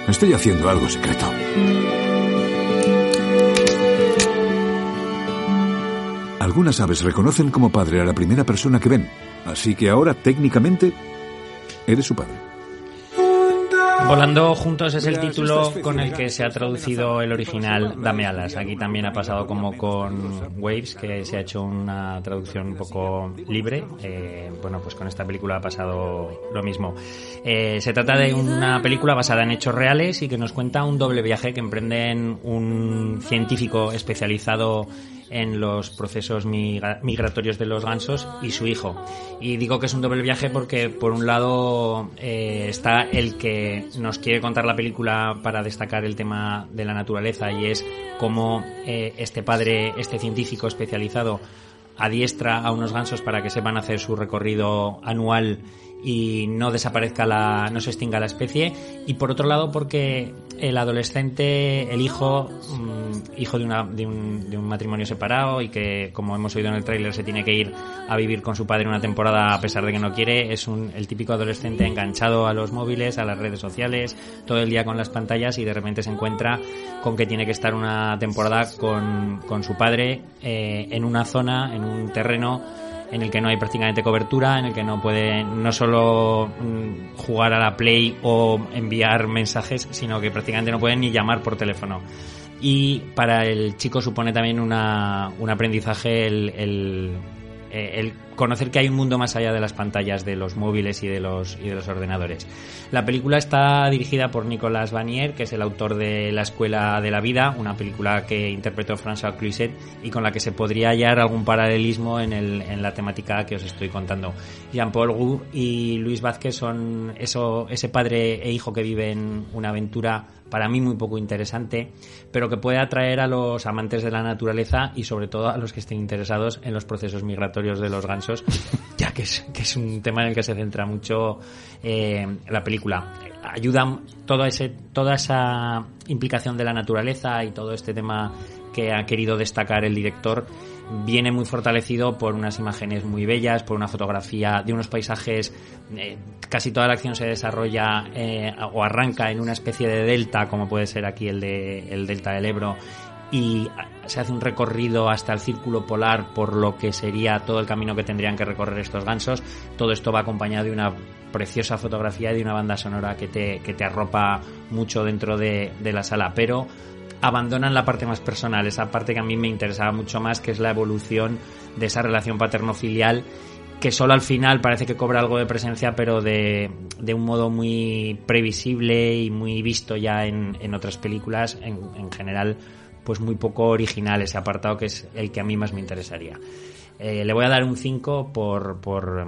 Estoy haciendo algo secreto. Algunas aves reconocen como padre a la primera persona que ven, así que ahora técnicamente eres su padre. Volando juntos es el título con el que se ha traducido el original Dame alas. Aquí también ha pasado como con Waves, que se ha hecho una traducción un poco libre. Eh, bueno, pues con esta película ha pasado lo mismo. Eh, se trata de una película basada en hechos reales y que nos cuenta un doble viaje que emprenden un científico especializado en los procesos migra- migratorios de los gansos y su hijo. Y digo que es un doble viaje porque por un lado eh, está el que nos quiere contar la película para destacar el tema de la naturaleza y es cómo eh, este padre, este científico especializado adiestra a unos gansos para que sepan hacer su recorrido anual y no desaparezca la, no se extinga la especie. Y por otro lado porque el adolescente, el hijo, mm, hijo de, una, de, un, de un matrimonio separado y que como hemos oído en el tráiler se tiene que ir a vivir con su padre una temporada a pesar de que no quiere, es un, el típico adolescente enganchado a los móviles, a las redes sociales, todo el día con las pantallas y de repente se encuentra con que tiene que estar una temporada con, con su padre eh, en una zona, en un terreno en el que no hay prácticamente cobertura, en el que no puede no solo mm, jugar a la Play o enviar mensajes, sino que prácticamente no pueden ni llamar por teléfono. Y para el chico supone también una, un aprendizaje el, el, eh, el conocer que hay un mundo más allá de las pantallas de los móviles y de los, y de los ordenadores. La película está dirigida por Nicolas Vanier, que es el autor de La Escuela de la Vida, una película que interpretó François Cluzet y con la que se podría hallar algún paralelismo en, el, en la temática que os estoy contando. Jean-Paul Gou y Luis Vázquez son eso, ese padre e hijo que viven una aventura para mí muy poco interesante, pero que puede atraer a los amantes de la naturaleza y sobre todo a los que estén interesados en los procesos migratorios de los gansos, *laughs* ya que es, que es un tema en el que se centra mucho eh, la película. Ayuda todo ese, toda esa implicación de la naturaleza y todo este tema que ha querido destacar el director viene muy fortalecido por unas imágenes muy bellas, por una fotografía de unos paisajes. Eh, casi toda la acción se desarrolla eh, o arranca en una especie de delta, como puede ser aquí el, de, el delta del Ebro, y se hace un recorrido hasta el círculo polar por lo que sería todo el camino que tendrían que recorrer estos gansos. Todo esto va acompañado de una preciosa fotografía y de una banda sonora que te, que te arropa mucho dentro de, de la sala, pero abandonan la parte más personal, esa parte que a mí me interesaba mucho más, que es la evolución de esa relación paterno-filial que solo al final parece que cobra algo de presencia, pero de, un modo muy previsible y muy visto ya en, en otras películas, en, en, general, pues muy poco original ese apartado que es el que a mí más me interesaría. Eh, le voy a dar un 5 por, por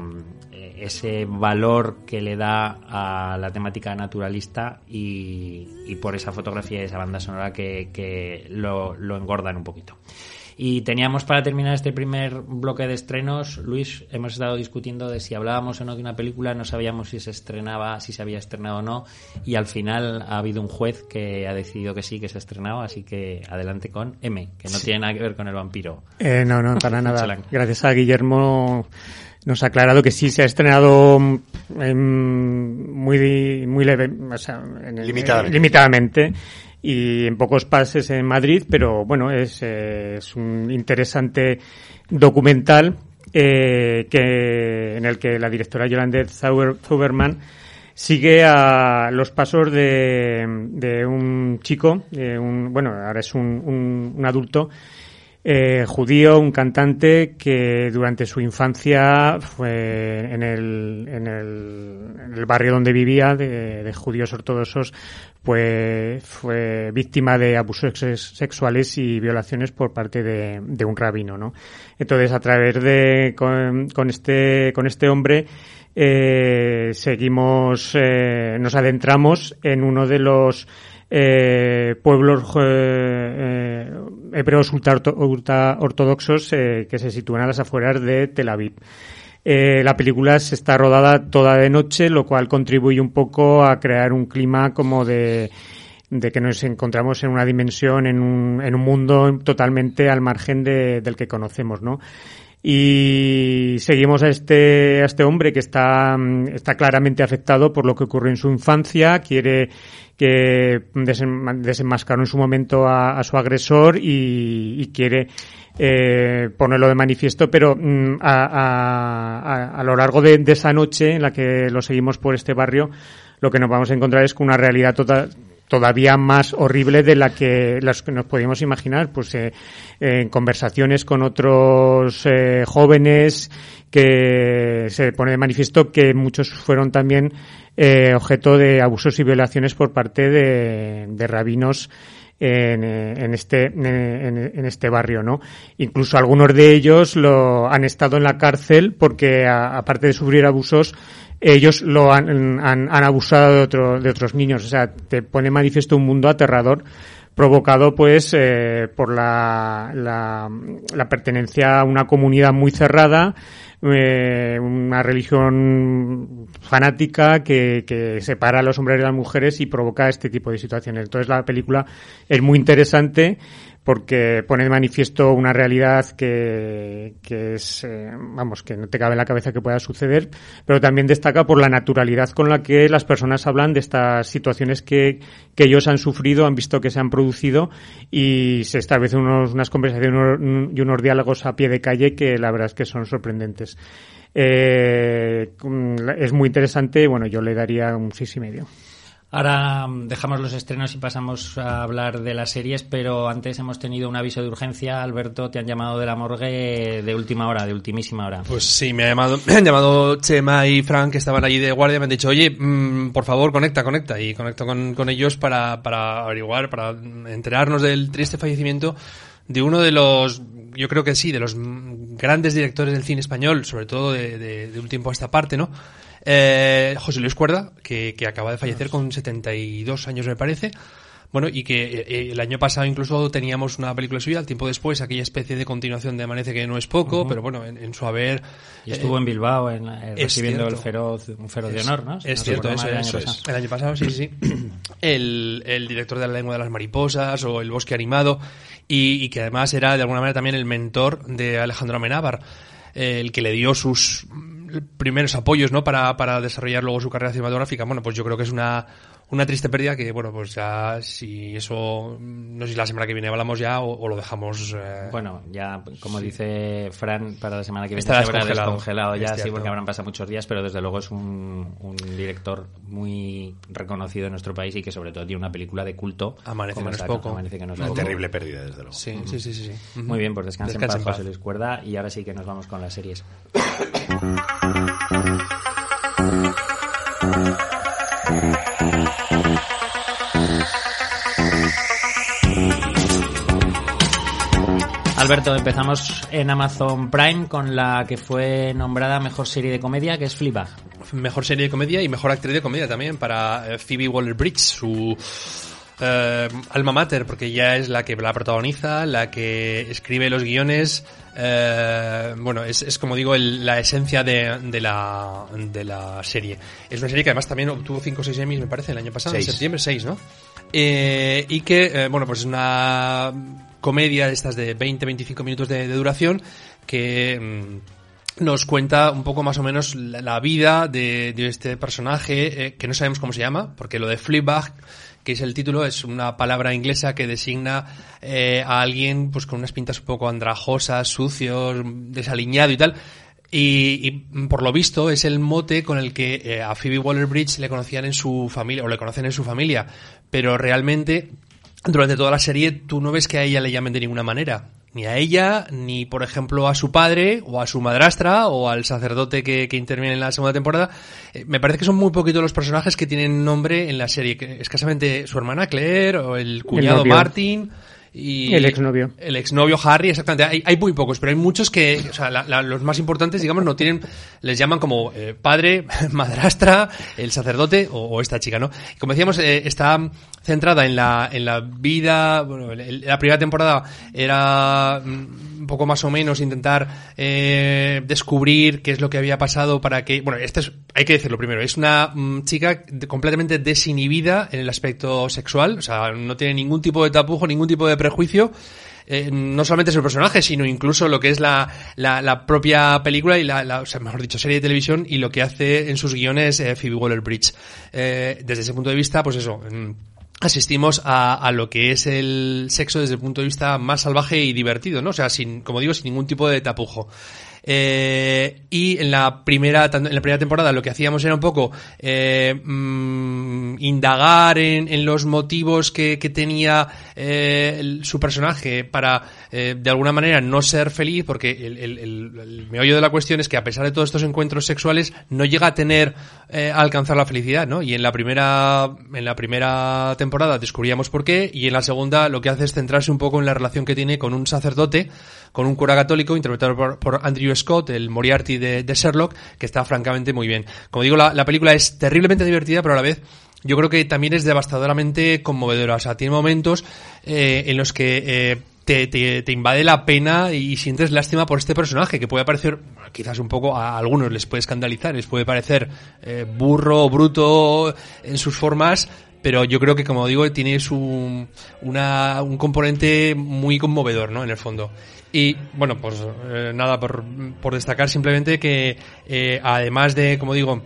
eh, ese valor que le da a la temática naturalista y, y por esa fotografía y esa banda sonora que, que lo, lo engordan un poquito. Y teníamos para terminar este primer bloque de estrenos, Luis, hemos estado discutiendo de si hablábamos o no de una película, no sabíamos si se estrenaba, si se había estrenado o no, y al final ha habido un juez que ha decidido que sí, que se ha estrenado, así que adelante con M, que no sí. tiene nada que ver con el vampiro. Eh, no, no, para nada. Gracias a Guillermo nos ha aclarado que sí se ha estrenado en muy muy leve, o sea, en el, limitadamente. Eh, limitadamente y en pocos pases en Madrid, pero bueno, es, eh, es un interesante documental eh, que, en el que la directora Yolande Zauberman sigue a los pasos de, de un chico, de un, bueno, ahora es un, un, un adulto, eh, judío, un cantante que durante su infancia fue en el, en el, en el barrio donde vivía de, de, judíos ortodoxos, pues fue víctima de abusos sexuales y violaciones por parte de, de un rabino, ¿no? Entonces, a través de, con, con este, con este hombre, eh, seguimos, eh, nos adentramos en uno de los eh, pueblos eh, hebreos ultra, ultra ortodoxos eh, que se sitúan a las afueras de Tel Aviv. Eh, la película se está rodada toda de noche, lo cual contribuye un poco a crear un clima como de, de que nos encontramos en una dimensión, en un, en un mundo totalmente al margen de, del que conocemos, ¿no? Y seguimos a este, a este hombre que está, está claramente afectado por lo que ocurrió en su infancia, quiere que desenmascaró en su momento a, su agresor y, quiere eh, ponerlo de manifiesto, pero mm, a, a, lo largo de, esa noche en la que lo seguimos por este barrio, lo que nos vamos a encontrar es con una realidad total, todavía más horrible de la que las que nos podíamos imaginar, pues eh, en conversaciones con otros eh, jóvenes que se pone de manifiesto que muchos fueron también eh, objeto de abusos y violaciones por parte de, de rabinos en, en, este en, este barrio, ¿no? Incluso algunos de ellos lo han estado en la cárcel porque aparte de sufrir abusos ellos lo han, han, han abusado de, otro, de otros niños. O sea, te pone manifiesto un mundo aterrador provocado pues eh, por la, la, la, pertenencia a una comunidad muy cerrada, eh, una religión fanática que, que, separa a los hombres y las mujeres y provoca este tipo de situaciones. Entonces la película es muy interesante porque pone de manifiesto una realidad que, que es, eh, vamos, que no te cabe en la cabeza que pueda suceder, pero también destaca por la naturalidad con la que las personas hablan de estas situaciones que, que ellos han sufrido, han visto que se han producido y se establecen unos, unas conversaciones y unos diálogos a pie de calle que la verdad es que son sorprendentes. Eh, es muy interesante, bueno, yo le daría un seis y medio. Ahora mm, dejamos los estrenos y pasamos a hablar de las series, pero antes hemos tenido un aviso de urgencia. Alberto, te han llamado de la morgue de última hora, de ultimísima hora. Pues sí, me, ha llamado, *clears throat* me han llamado Chema y Frank, que estaban allí de guardia, me han dicho, oye, mm, por favor, conecta, conecta. Y conecto con, con ellos para, para averiguar, para enterarnos del triste fallecimiento de uno de los, yo creo que sí, de los mm, grandes directores del cine español, sobre todo de, de, de un tiempo a esta parte, ¿no? Eh, José Luis Cuerda, que, que acaba de fallecer con 72 años, me parece. Bueno, y que eh, el año pasado incluso teníamos una película suya, al tiempo después, aquella especie de continuación de Amanece que no es poco, pero bueno, en, en su haber... Y estuvo eh, en Bilbao en, eh, recibiendo el feroz, un feroz de honor, ¿no? Si Es no cierto, eso, el eso año es. pasado. El año pasado, sí, sí, sí. *clears throat* El, el director de La lengua de las mariposas o El bosque animado y, y que además era de alguna manera también el mentor de Alejandro Amenábar, eh, el que le dio sus primeros apoyos, ¿no? Para, para desarrollar luego su carrera cinematográfica. Bueno, pues yo creo que es una, una triste pérdida que, bueno, pues ya si eso, mm, no sé si la semana que viene hablamos ya o, o lo dejamos... eh, Bueno, ya, como dice Fran, para la semana que viene Estará se habrá descongelado. ya, sí, porque habrán pasado muchos días, pero desde luego es un, un director muy reconocido en nuestro país y que sobre todo tiene una película de culto. Amanece que no es poco. Amanece que no es Una poco. terrible pérdida, desde luego. Sí, sí, sí, sí. sí. Muy bien, pues descansen Descansa en en paz, paz. José Luis Cuerda, y ahora sí que nos vamos con las series. Alberto, empezamos en Amazon Prime con la que fue nombrada mejor serie de comedia, que es Fleabag. mejor serie de comedia y mejor actriz de comedia también para eh, Phoebe Waller-Bridge, su eh, alma mater, porque ella es la que la protagoniza, la que escribe los guiones. eh, bueno, es, es como digo el- la esencia de, de la, de la serie. Es una serie que además también obtuvo 5 o 6 Emmys, me parece, el año pasado, Seis. en septiembre, 6, ¿no? Eh, y que, bueno, pues es una comedia de estas de 20-25 minutos de, de duración que... mm, nos cuenta un poco más o menos la, la vida de, de este personaje eh, que no sabemos cómo se llama, porque lo de Fleabag, que es el título, es una palabra inglesa que designa eh, a alguien pues con unas pintas un poco andrajosas, sucios, desaliñado y tal. Y, y, por lo visto es el mote con el que eh, a Phoebe Waller-Bridge le conocían en su familia o le conocen en su familia, pero realmente durante toda la serie tú no ves que a ella le llamen de ninguna manera. Ni a ella, ni por ejemplo a su padre, o a su madrastra, o al sacerdote que, que interviene en la segunda temporada. Eh, me parece que son muy poquitos los personajes que tienen nombre en la serie. Que escasamente su hermana Claire, o el cuñado. Martin. Y El exnovio. El exnovio Harry, exactamente. Hay, hay muy pocos, pero hay muchos que, o sea, la- la- los más importantes, digamos, no tienen, les llaman como eh, padre, *laughs* madrastra, el sacerdote o, o esta chica, ¿no? Como decíamos, eh, está centrada en la, en la vida, bueno, la primera temporada era mm, un poco más o menos intentar eh, descubrir qué es lo que había pasado para que, bueno, este es, hay que decirlo primero, es una mm, chica completamente desinhibida en el aspecto sexual, o sea, no tiene ningún tipo de tapujo, ningún tipo de prejuicio. Eh, no solamente es el personaje, sino incluso lo que es la, la, la propia película y la, la- o sea, mejor dicho, serie de televisión y lo que hace en sus guiones eh, Phoebe Waller-Bridge. Eh, desde ese punto de vista, pues eso, mm, asistimos a, a lo que es el sexo desde el punto de vista más salvaje y divertido, ¿no? O sea, sin, como digo, sin ningún tipo de tapujo. Eh, y en la primera en la primera temporada lo que hacíamos era un poco eh, mm, indagar en, en los motivos que, que tenía eh, su personaje para eh, de alguna manera no ser feliz porque el- el- el meollo de la cuestión es que a pesar de todos estos encuentros sexuales no llega a tener eh, a alcanzar la felicidad ¿no? y en la primera en la primera temporada descubríamos por qué y en la segunda lo que hace es centrarse un poco en la relación que tiene con un sacerdote con un cura católico interpretado por, Andrew Scott, el Moriarty de, de Sherlock, que está francamente muy bien. Como digo, la, la película es terriblemente divertida, pero a la vez yo creo que también es devastadoramente conmovedora. O sea, tiene momentos eh, en los que eh, te, te, te invade la pena y sientes lástima por este personaje, que puede parecer, quizás un poco, a algunos les puede escandalizar, les puede parecer eh, burro, bruto en sus formas, pero yo creo que, como digo, tiene su, una, un componente muy conmovedor, ¿no? En el fondo. Y, bueno, pues eh, nada, por, por destacar simplemente que, eh, además de, como digo,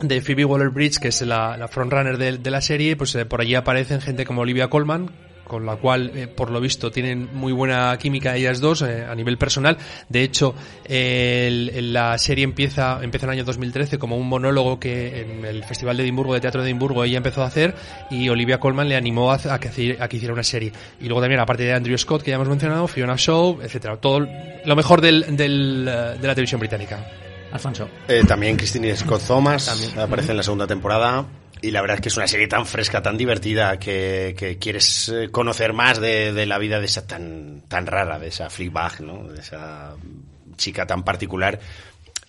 de Phoebe Waller-Bridge, que es la, la frontrunner de, de la serie, pues eh, por allí aparecen gente como Olivia Colman, con la cual, eh, por lo visto, tienen muy buena química ellas dos eh, a nivel personal. De hecho, eh, el- el- la serie empieza, empieza en el año 2013 como un monólogo que en el Festival de Edimburgo, de Teatro de Edimburgo, ella empezó a hacer y Olivia Colman le animó a, a que, haci- a que hiciera una serie. Y luego también, aparte de Andrew Scott, que ya hemos mencionado, Fiona Shaw, etcétera Todo lo mejor del, del, eh, de la televisión británica. Alfonso. Eh, también Christine Scott Thomas aparece en la segunda temporada. Y la verdad es que es una serie tan fresca, tan divertida, que, que quieres eh, conocer más de, de la vida de esa tan, tan rara, de esa Fleabag, ¿no? De esa chica tan particular.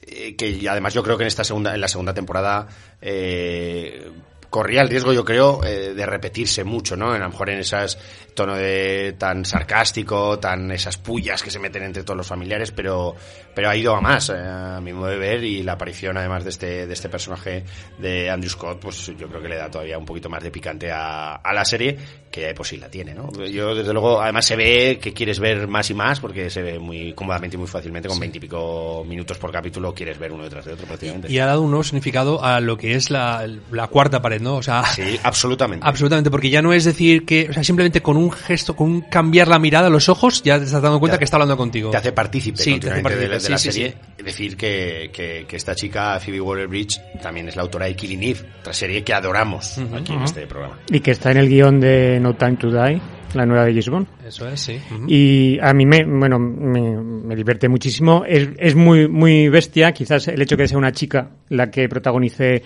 eh, que además yo creo que en esta segunda, en la segunda temporada, eh, corría el riesgo, yo creo, de repetirse mucho, ¿no? A lo mejor en esas tono de tan sarcástico, tan esas pullas que se meten entre todos los familiares, pero, pero ha ido a más, eh, a mi modo de ver, y la aparición además de este, de este personaje de Andrew Scott, pues yo creo que le da todavía un poquito más de picante a, a la serie, que pues sí la tiene, ¿no? Yo desde luego, además se ve que quieres ver más y más, porque se ve muy cómodamente y muy fácilmente, con veintipico minutos por capítulo, quieres ver uno detrás de otro prácticamente. Y ha dado un nuevo significado a lo que es la, la cuarta pared, ¿no? O sea, Sí, absolutamente. *laughs* Absolutamente, porque ya no es decir que, o sea, simplemente con un gesto, con un cambiar la mirada a los ojos, ya te estás dando cuenta Te- que está hablando contigo. te hace partícipe Sí, te hace continuamente de, la- de sí, serie. sí. Decir, que, que, que esta chica, Phoebe Waller-Bridge, también es la autora de Killing Eve, otra serie que adoramos aquí en este programa. Y que está en el guion de No Time to Die, la nueva de Bond. Eso es, sí. Y a mí me, bueno, me, me divierte muchísimo. Es, es muy, muy bestia. Quizás el hecho que sea una chica la que protagonice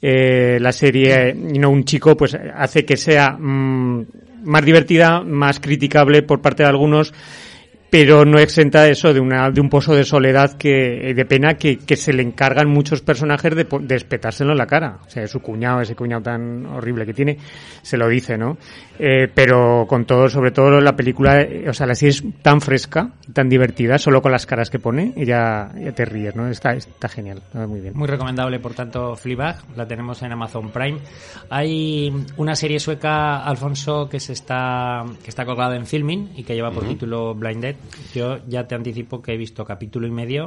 eh, la serie y no un chico, pues hace que sea mm, más divertida, más criticable por parte de algunos pero no exenta eso de una de un pozo de soledad que de pena que, que se le encargan muchos personajes de, de espetárselo en la cara o sea su cuñado ese cuñado tan horrible que tiene se lo dice no Eh, pero con todo sobre todo la película eh, o sea la serie es tan fresca tan divertida solo con las caras que pone y ya, ya te ríes no está está genial está muy bien Muy recomendable, por tanto, Fleabag. La tenemos en Amazon Prime. Hay una serie sueca, Alfonso, que se está que está colgada en filming y que lleva por Ujú. título Blinded. Yo ya te anticipo que he visto capítulo y medio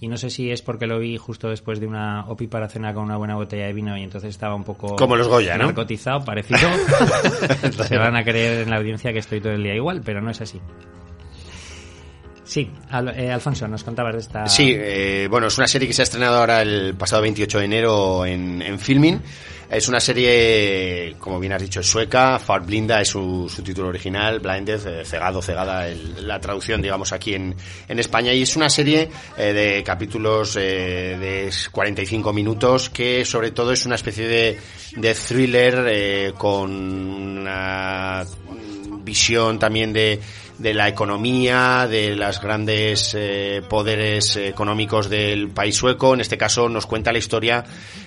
y no sé si es porque lo vi justo después de una OPI para cenar con una buena botella de vino y entonces estaba un poco Como los Goya, ¿no? narcotizado, parecido. *laughs* se van a creer en la audiencia que estoy todo el día igual, pero no es así. Sí, Al- eh, Alfonso, nos contabas de esta... Sí, eh, bueno, es una serie que se ha estrenado ahora el pasado 28 de enero en, en Filmin. Es una serie, como bien has dicho, es sueca. Farblinda es su, su título original. Blinded, eh, cegado, cegada, el- la traducción, digamos, aquí en, en España. Y es una serie eh, de capítulos eh, de 45 minutos que, sobre todo, es una especie de, de thriller eh, con una visión también de, de la economía, de los grandes eh, poderes económicos del país sueco. En este caso nos cuenta la historia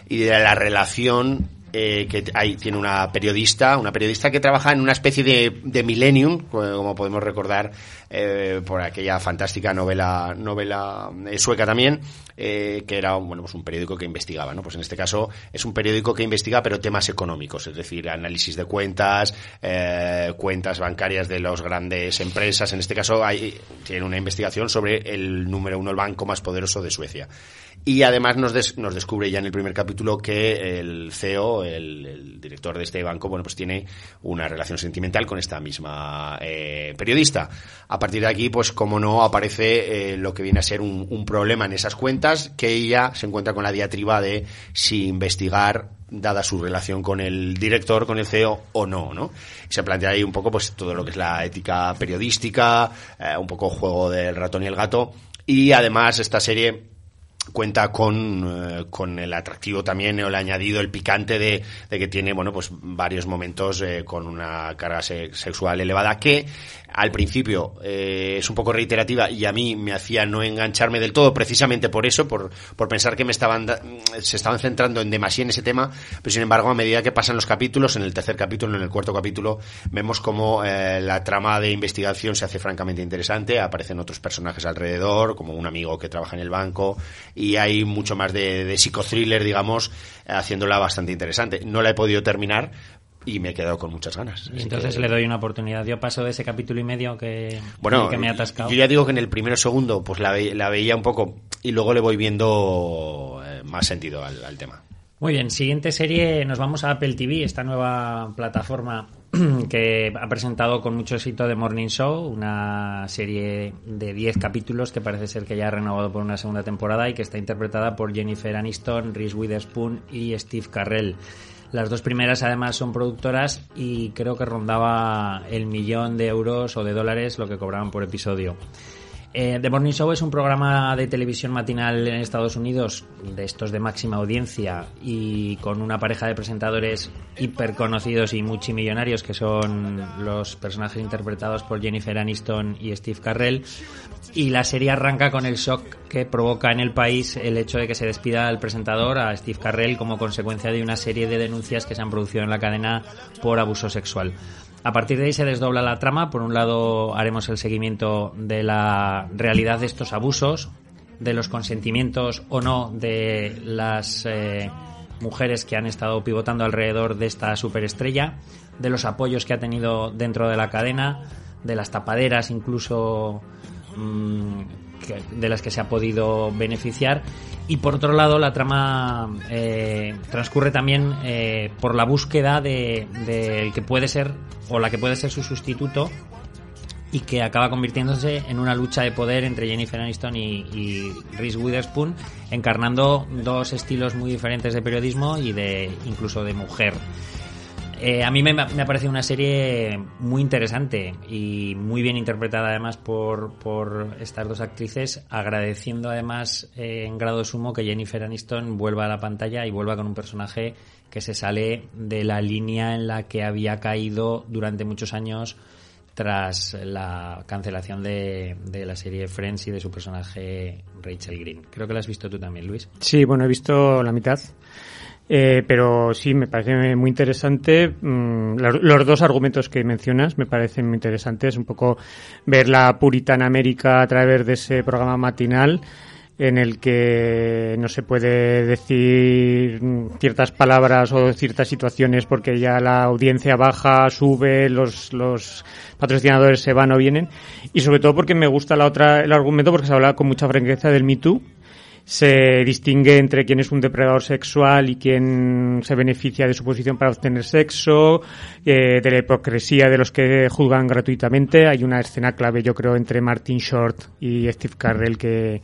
y de la relación eh, que hay, tiene una periodista, una periodista que trabaja en una especie de, de millennium, como podemos recordar eh, por aquella fantástica novela, novela eh, sueca también, eh, que era bueno, pues un periódico que investigaba. ¿no? Pues en este caso es un periódico que investiga, pero temas económicos, es decir, análisis de cuentas, eh, cuentas bancarias de las grandes empresas. En este caso hay, tiene una investigación sobre el número uno, el banco más poderoso de Suecia. Y además nos, des- nos descubre ya en el primer capítulo que el CEO, el, el director de este banco, bueno, pues tiene una relación sentimental con esta misma eh, periodista. A partir de aquí, pues como no, aparece eh, lo que viene a ser un, un problema en esas cuentas, que ella se encuentra con la diatriba de si investigar dada su relación con el director, con el CEO o no, ¿no? Se plantea ahí un poco pues todo lo que es la ética periodística, eh, un poco juego del ratón y el gato y además esta serie cuenta con, eh, con el atractivo también o el añadido, el picante de, de que tiene, bueno, pues varios momentos eh, con una carga se- sexual elevada que al principio eh, es un poco reiterativa y a mí me hacía no engancharme del todo precisamente por eso, por, por pensar que me estaban da- se estaban centrando en demasía en ese tema, pero sin embargo a medida que pasan los capítulos, en el tercer capítulo, en el cuarto capítulo, vemos como eh, la trama de investigación se hace francamente interesante, aparecen otros personajes alrededor, como un amigo que trabaja en el banco, y hay mucho más de, de psicothriller, digamos, haciéndola bastante interesante. No la he podido terminar y me he quedado con muchas ganas. Entonces que- le doy una oportunidad. Yo paso de ese capítulo y medio que, bueno, que me ha atascado. yo ya digo que en el primero segundo pues la, ve- la veía un poco y luego le voy viendo eh, más sentido al, al tema. Muy bien, siguiente serie, nos vamos a Apple TV, esta nueva plataforma *clears throat* que ha presentado con mucho éxito The Morning Show, una serie de 10 capítulos que parece ser que ya ha renovado por una segunda temporada y que está interpretada por Jennifer Aniston, Reese Witherspoon y Steve Carrell. Las dos primeras además son productoras y creo que rondaba el millón de euros o de dólares lo que cobraban por episodio. Eh, The Morning Show es un programa de televisión matinal en Estados Unidos, de estos de máxima audiencia y con una pareja de presentadores hiper conocidos y multimillonarios que son los personajes interpretados por Jennifer Aniston y Steve Carrell. Y la serie arranca con el shock que provoca en el país el hecho de que se despida al presentador, a Steve Carrell, como consecuencia de una serie de denuncias que se han producido en la cadena por abuso sexual. A partir de ahí se desdobla la trama. Por un lado haremos el seguimiento de la realidad de estos abusos, de los consentimientos o no de las eh, mujeres que han estado pivotando alrededor de esta superestrella, de los apoyos que ha tenido dentro de la cadena, de las tapaderas incluso mm, que- de las que se ha podido beneficiar. Y por otro lado, la trama eh, transcurre también eh, por la búsqueda de, del que puede ser o la que puede ser su sustituto y que acaba convirtiéndose en una lucha de poder entre Jennifer Aniston y, y Reese Witherspoon, encarnando dos estilos muy diferentes de periodismo y de incluso de mujer. Eh, a mí me, me ha parecido una serie muy interesante y muy bien interpretada además por, por estas dos actrices, agradeciendo además eh, en grado sumo que Jennifer Aniston vuelva a la pantalla y vuelva con un personaje que se sale de la línea en la que había caído durante muchos años tras la cancelación de, de la serie Friends y de su personaje Rachel Green. Creo que la has visto tú también, Luis. Sí, bueno, he visto la mitad. Eh, pero sí, me parece muy interesante. mm, los, dos argumentos que mencionas me parecen muy interesantes. Un poco ver la puritana América a través de ese programa matinal en el que no se puede decir mm, ciertas palabras o ciertas situaciones porque ya la audiencia baja, sube, los, los patrocinadores se van o vienen. Y sobre todo porque me gusta la otra, el argumento porque se habla con mucha franqueza del Me Too se distingue entre quién es un depredador sexual y quién se beneficia de su posición para obtener sexo, eh, de la hipocresía de los que juzgan gratuitamente. Hay una escena clave, yo creo, entre Martin Short y Steve Carrell que,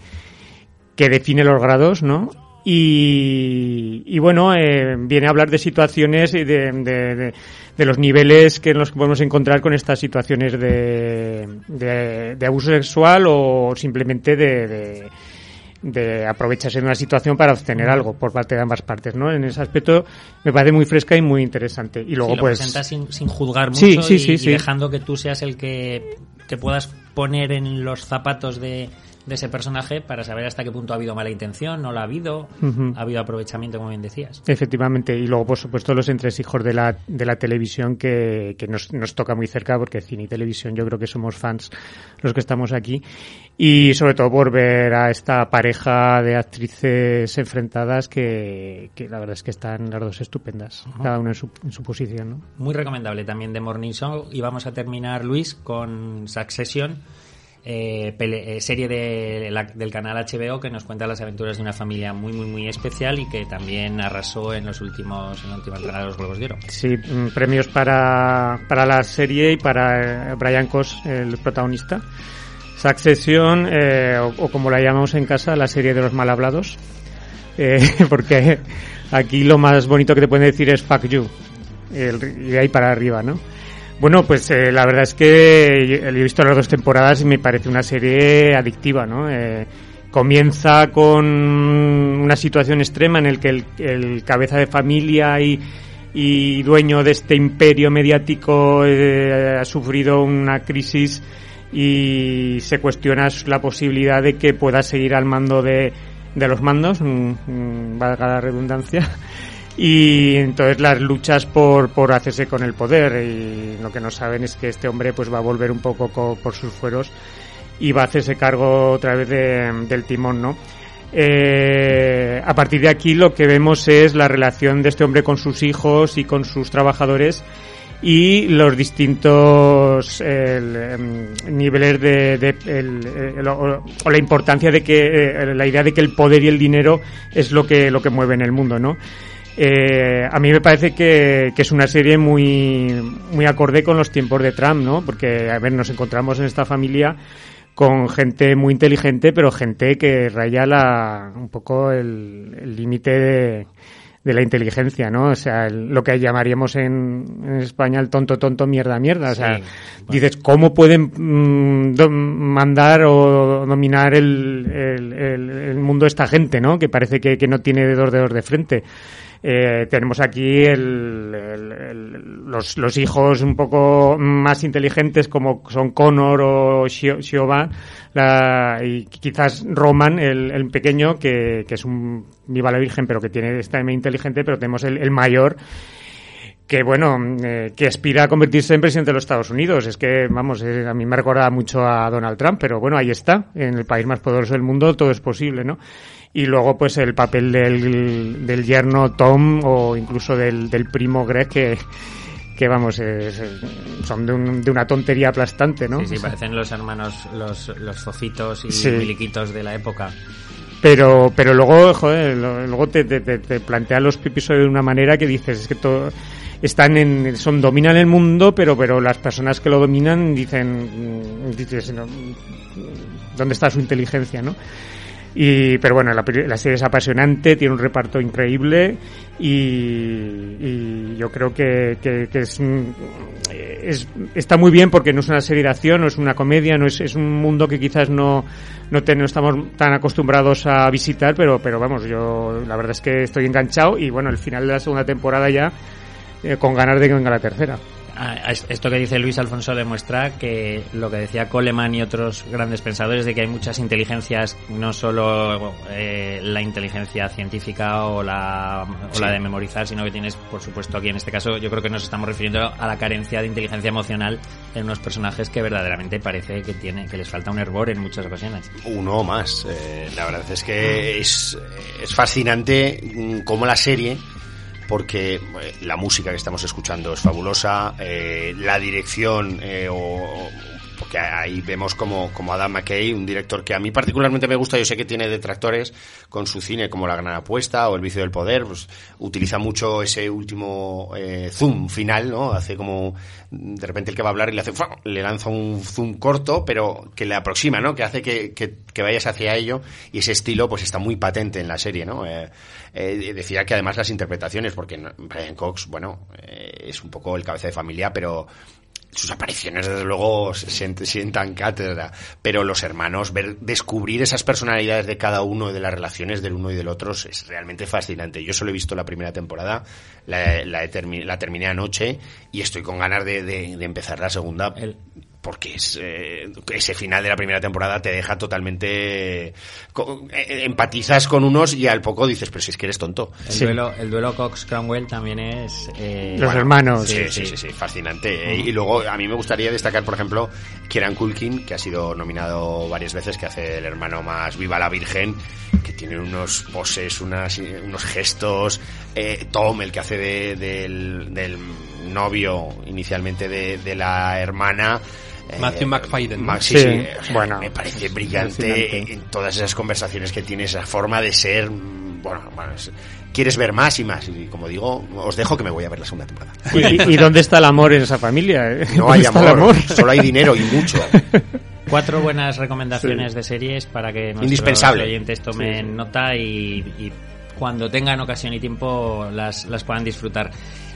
que define los grados, ¿no? Y, y bueno, eh, viene a hablar de situaciones y de, de, los niveles que que podemos encontrar con estas situaciones de abuso sexual o simplemente de, de aprovecharse de una situación para obtener algo por parte de ambas partes, ¿no? En ese aspecto me parece muy fresca y muy interesante. Y luego Sí, lo pues presenta sin, sin juzgar mucho Sí, sí, y, y sí. dejando que tú seas el que te puedas poner en los zapatos de, de ese personaje para saber hasta qué punto ha habido mala intención, no la ha habido, Ujú. ha habido aprovechamiento, como bien decías. Efectivamente, y luego por supuesto los entresijos de la, de la televisión que, que nos, nos toca muy cerca porque cine y televisión yo creo que somos fans los que estamos aquí y sobre todo por ver a esta pareja de actrices enfrentadas que, que la verdad es que están las dos estupendas, cada una en su, en su posición, ¿no? Muy recomendable también de Morning Show. Y vamos a terminar, Luis, con Succession, eh, eh, serie de la- del canal HBO que nos cuenta las aventuras de una familia muy, muy, muy especial y que también arrasó en los últimos, en la última de los Globos de Oro. Sí, mm, premios para, para la serie y para eh, Brian Cos, el protagonista. Succession, eh, o, como la llamamos en casa, la serie de los mal hablados. Eh, *laughs* porque aquí lo más bonito que te pueden decir es fuck you. Y ahí para arriba, ¿no? Bueno, pues eh, la verdad es que yo- he visto las dos temporadas y me parece una serie adictiva, ¿no? Eh, comienza con una situación extrema en el que el, cabeza de familia y, y dueño de este imperio mediático eh, ha sufrido una crisis y se cuestiona la posibilidad de que pueda seguir al mando de, de los mandos, mm, mm, valga la redundancia, y entonces las luchas por, por hacerse con el poder y lo que no saben es que este hombre pues va a volver un poco co- por sus fueros y va a hacerse cargo otra vez de- del timón, ¿no? Eh, a partir de aquí lo que vemos es la relación de este hombre con sus hijos y con sus trabajadores y los distintos em, niveles de, de- o la importancia de que eh, la idea de que el poder y el dinero es lo que lo que mueve en el mundo no Eh, a mí me parece que, que, es una serie muy, muy acorde con los tiempos de Trump, ¿no? Porque, a ver, nos encontramos en esta familia con gente muy inteligente, pero gente que raya la, un poco el límite de, de la inteligencia, ¿no? O sea, lo que llamaríamos en, en, España el tonto, tonto, mierda, mierda. O sea, dices, ¿cómo pueden mm, mandar o dominar el, el, el, mundo esta gente, ¿no? Que parece que, que no tiene dos dedos de frente. Eh, tenemos aquí el, los, hijos un poco más inteligentes como son Connor o Siobhan y quizás Roman, el, pequeño, que, es un viva la virgen, pero que tiene está inteligente, pero tenemos el, mayor que bueno, eh, que aspira a convertirse en presidente de los Estados Unidos. Es que, vamos, eh, a mí me recuerda mucho a Donald Trump, pero bueno, ahí está, en el país más poderoso del mundo todo es posible, ¿no? Y luego pues el papel del, del yerno Tom o incluso del, del primo Greg que que vamos, son de, un, de, una tontería aplastante, ¿no? Sí, sí, parecen los hermanos, los, los zocitos y miliquitos de la época. Pero, pero luego, joder, luego te, te, te plantean los episodios de una manera que dices, es que todo, están en, son, dominan el mundo, pero, pero las personas que lo dominan dicen, dices, ¿dónde está su inteligencia, no? Y, pero bueno, la, serie es apasionante, tiene un reparto increíble y, y yo creo que, que, que es, es, está muy bien porque no es una serie de acción, no es una comedia, no es, es un mundo que quizás no, no, te, no estamos tan acostumbrados a visitar, pero, pero vamos, yo la verdad es que estoy enganchado y bueno, el final de la segunda temporada ya eh, con ganas de que venga la tercera. Esto que dice Luis Alfonso demuestra que lo que decía Coleman y otros grandes pensadores de que hay muchas inteligencias, no solo eh, la inteligencia científica o la, o la de memorizar, sino que tienes, por supuesto, aquí en este caso, yo creo que nos estamos refiriendo a la carencia de inteligencia emocional en unos personajes que verdaderamente parece que tiene que les falta un hervor en muchas ocasiones. Uno o más. Eh, la verdad es que es, es fascinante mm, cómo la serie porque eh, la música que estamos escuchando es fabulosa, eh, la dirección eh, o, porque ahí vemos como, como Adam McKay, un director que a mí particularmente me gusta, yo sé que tiene detractores con su cine como La Gran Apuesta o El Vicio del Poder, pues utiliza mucho ese último zoom final, ¿no? Hace como de repente el que va a hablar y le hace le lanza un zoom corto, pero que le aproxima, ¿no? Que hace que, que, que vayas hacia ello y ese estilo pues está muy patente en la serie, ¿no? Eh, decía que además las interpretaciones, porque Brian Cox, bueno, eh, es un poco el cabeza de familia, pero sus apariciones desde luego se sientan cátedra, pero los hermanos, ver, descubrir esas personalidades de cada uno de las relaciones del uno y del otro es realmente fascinante. Yo solo he visto la primera temporada, la, la, la terminé anoche y estoy con ganas de, de, de empezar la segunda porque es, eh, ese final de la primera temporada te deja totalmente eh, empatizas con unos y al poco dices pero si es que eres tonto el duelo el duelo Cox Cromwell también es eh, los hermanos. Sí sí, sí, fascinante. Y luego a mí me gustaría destacar por ejemplo Kieran Culkin que ha sido nominado varias veces que hace el hermano más viva la virgen que tiene unos poses unas, unos gestos. Tom el que hace de, del, del novio inicialmente de, de la hermana Matthew McFadden. sí, bueno, me parece brillante en todas esas conversaciones que tiene, esa forma de ser. Bueno, quieres ver más y más. Y como digo, os dejo que me voy a ver la segunda temporada. ¿Y, dónde está el amor en esa familia? Eh? No *laughs* hay amor, solo hay dinero y mucho. *laughs* Cuatro buenas recomendaciones de series para que nuestros oyentes tomen nota y, y, cuando tengan ocasión y tiempo las, las puedan disfrutar.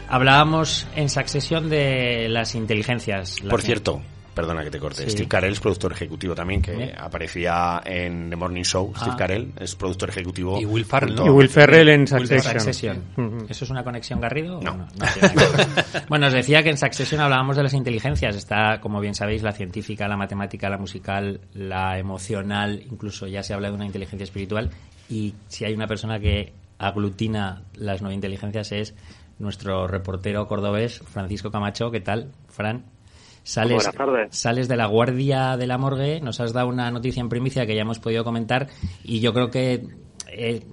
Hablábamos en Succession de las inteligencias. Por cierto, Perdona que te corte. Steve Carell es productor ejecutivo también, que aparecía en The Morning Show. Steve ah. Carell es productor ejecutivo. Y Will Ferrell, Y Will Ferrell en Succession. ¿Eso es una conexión Garrido? No. bueno, os decía que en Succession hablábamos de las inteligencias. Está, como bien sabéis, la científica, la matemática, la musical, la emocional, incluso ya se habla de una inteligencia espiritual. Y si hay una persona que aglutina las nueve inteligencias es nuestro reportero cordobés, Francisco Camacho. ¿Qué tal, Fran? Sales, sales de la guardia de la morgue, nos has dado una noticia en primicia que ya hemos podido comentar y yo creo que eh,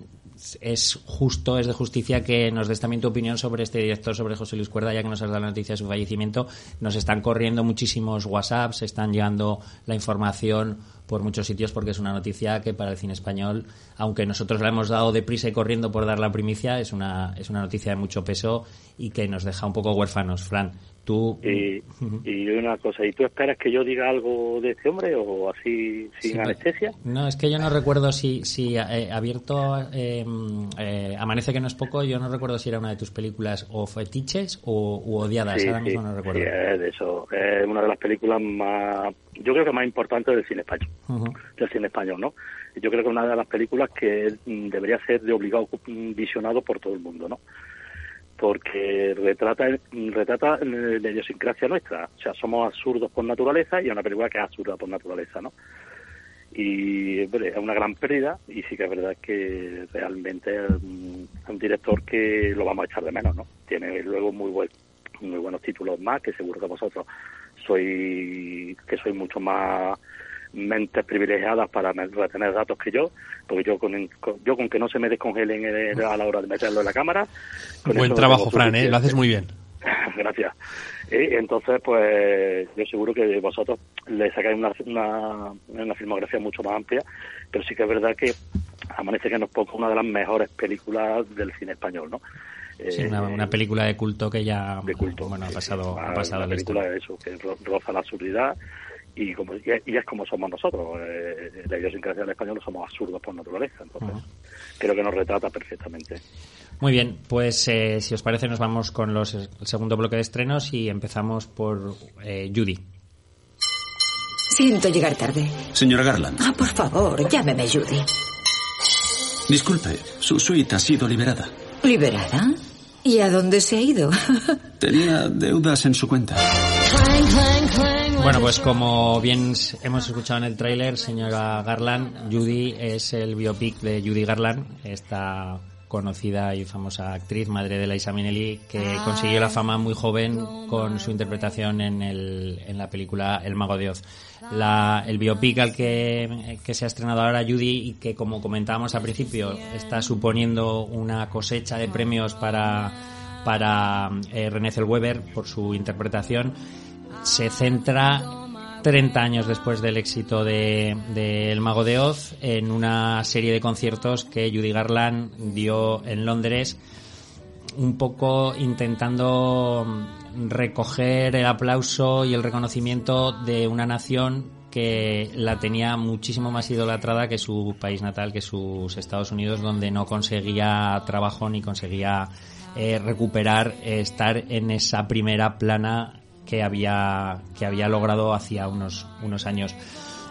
es justo, es de justicia que nos des también tu opinión sobre este director, sobre José Luis Cuerda, ya que nos has dado la noticia de su fallecimiento. Nos están corriendo muchísimos WhatsApps, están llegando la información por muchos sitios porque es una noticia que para el cine español, aunque nosotros la hemos dado deprisa y corriendo por dar la primicia, es una, es una noticia de mucho peso y que nos deja un poco huérfanos. Fran, tú... Y, y una cosa, ¿y tú esperas que yo diga algo de este hombre o así sin Sí, anestesia? No, es que yo no recuerdo si, si eh, abierto eh, eh, Amanece que no es poco, yo no recuerdo si era una de tus películas o fetiches o u odiadas, Sí, ahora sí, mismo no recuerdo. sí, es de eso. Es una de las películas más, yo creo que más importantes del cine español, del cine español, ¿no? Yo creo que es una de las películas que mm, debería ser de obligado visionado por todo el mundo, ¿no? Porque retrata retrata eh, la idiosincrasia nuestra, o sea, somos absurdos por naturaleza y es una película que es absurda por naturaleza, ¿no? y hombre, es una gran pérdida y sí que es verdad que realmente es un, director que lo vamos a echar de menos, ¿no? Tiene luego muy buen, muy buenos títulos más que seguro que vosotros sois que sois mucho más mentes privilegiadas para retener datos que yo, porque yo con, con- yo con que no se me descongelen en- a la hora de meterlo en la cámara. con Buen trabajo, Fran, ¿eh? lo haces muy bien. *laughs* Gracias. Y entonces, pues yo seguro que vosotros le sacáis una, una, una filmografía mucho más amplia, pero sí que es verdad que Amanece que nos poco una de las mejores películas del cine español, ¿no? Sí, Eh, una, una película de culto que ya bueno, ha pasado, ha una- pasado una película de eso, que ro- roza la absurdidad y, como, y, es- como somos nosotros. Eh, la idiosincrasia del español somos absurdos por naturaleza, entonces creo que nos retrata perfectamente. Muy bien, pues eh, si os parece nos vamos con los, el segundo bloque de estrenos y empezamos por eh, Judy. Siento llegar tarde. Señora Garland, Ah, por favor, llámeme Judy. disculpe, su suite ha sido liberada. ¿Liberada? ¿Y a dónde se ha ido? *laughs* Tenía deudas en su cuenta. Bueno, pues como bien hemos escuchado en el tráiler, señora Garland, Judy es el biopic de Judy Garland, esta conocida y famosa actriz, madre de Liza Minnelli, que consiguió la fama muy joven con su interpretación en, el, en la película El Mago de Oz. La, el biopic al que, que se ha estrenado ahora Judy y que como comentábamos al principio está suponiendo una cosecha de premios para, para eh, René Zellweger por su interpretación se centra 30 años después del éxito de, de El Mago de Oz en una serie de conciertos que Judy Garland dio en Londres un poco intentando recoger el aplauso y el reconocimiento de una nación que la tenía muchísimo más idolatrada que su país natal, que sus Estados Unidos, donde no conseguía trabajo ni conseguía eh, recuperar eh, estar en esa primera plana que había que había logrado hacía unos unos años.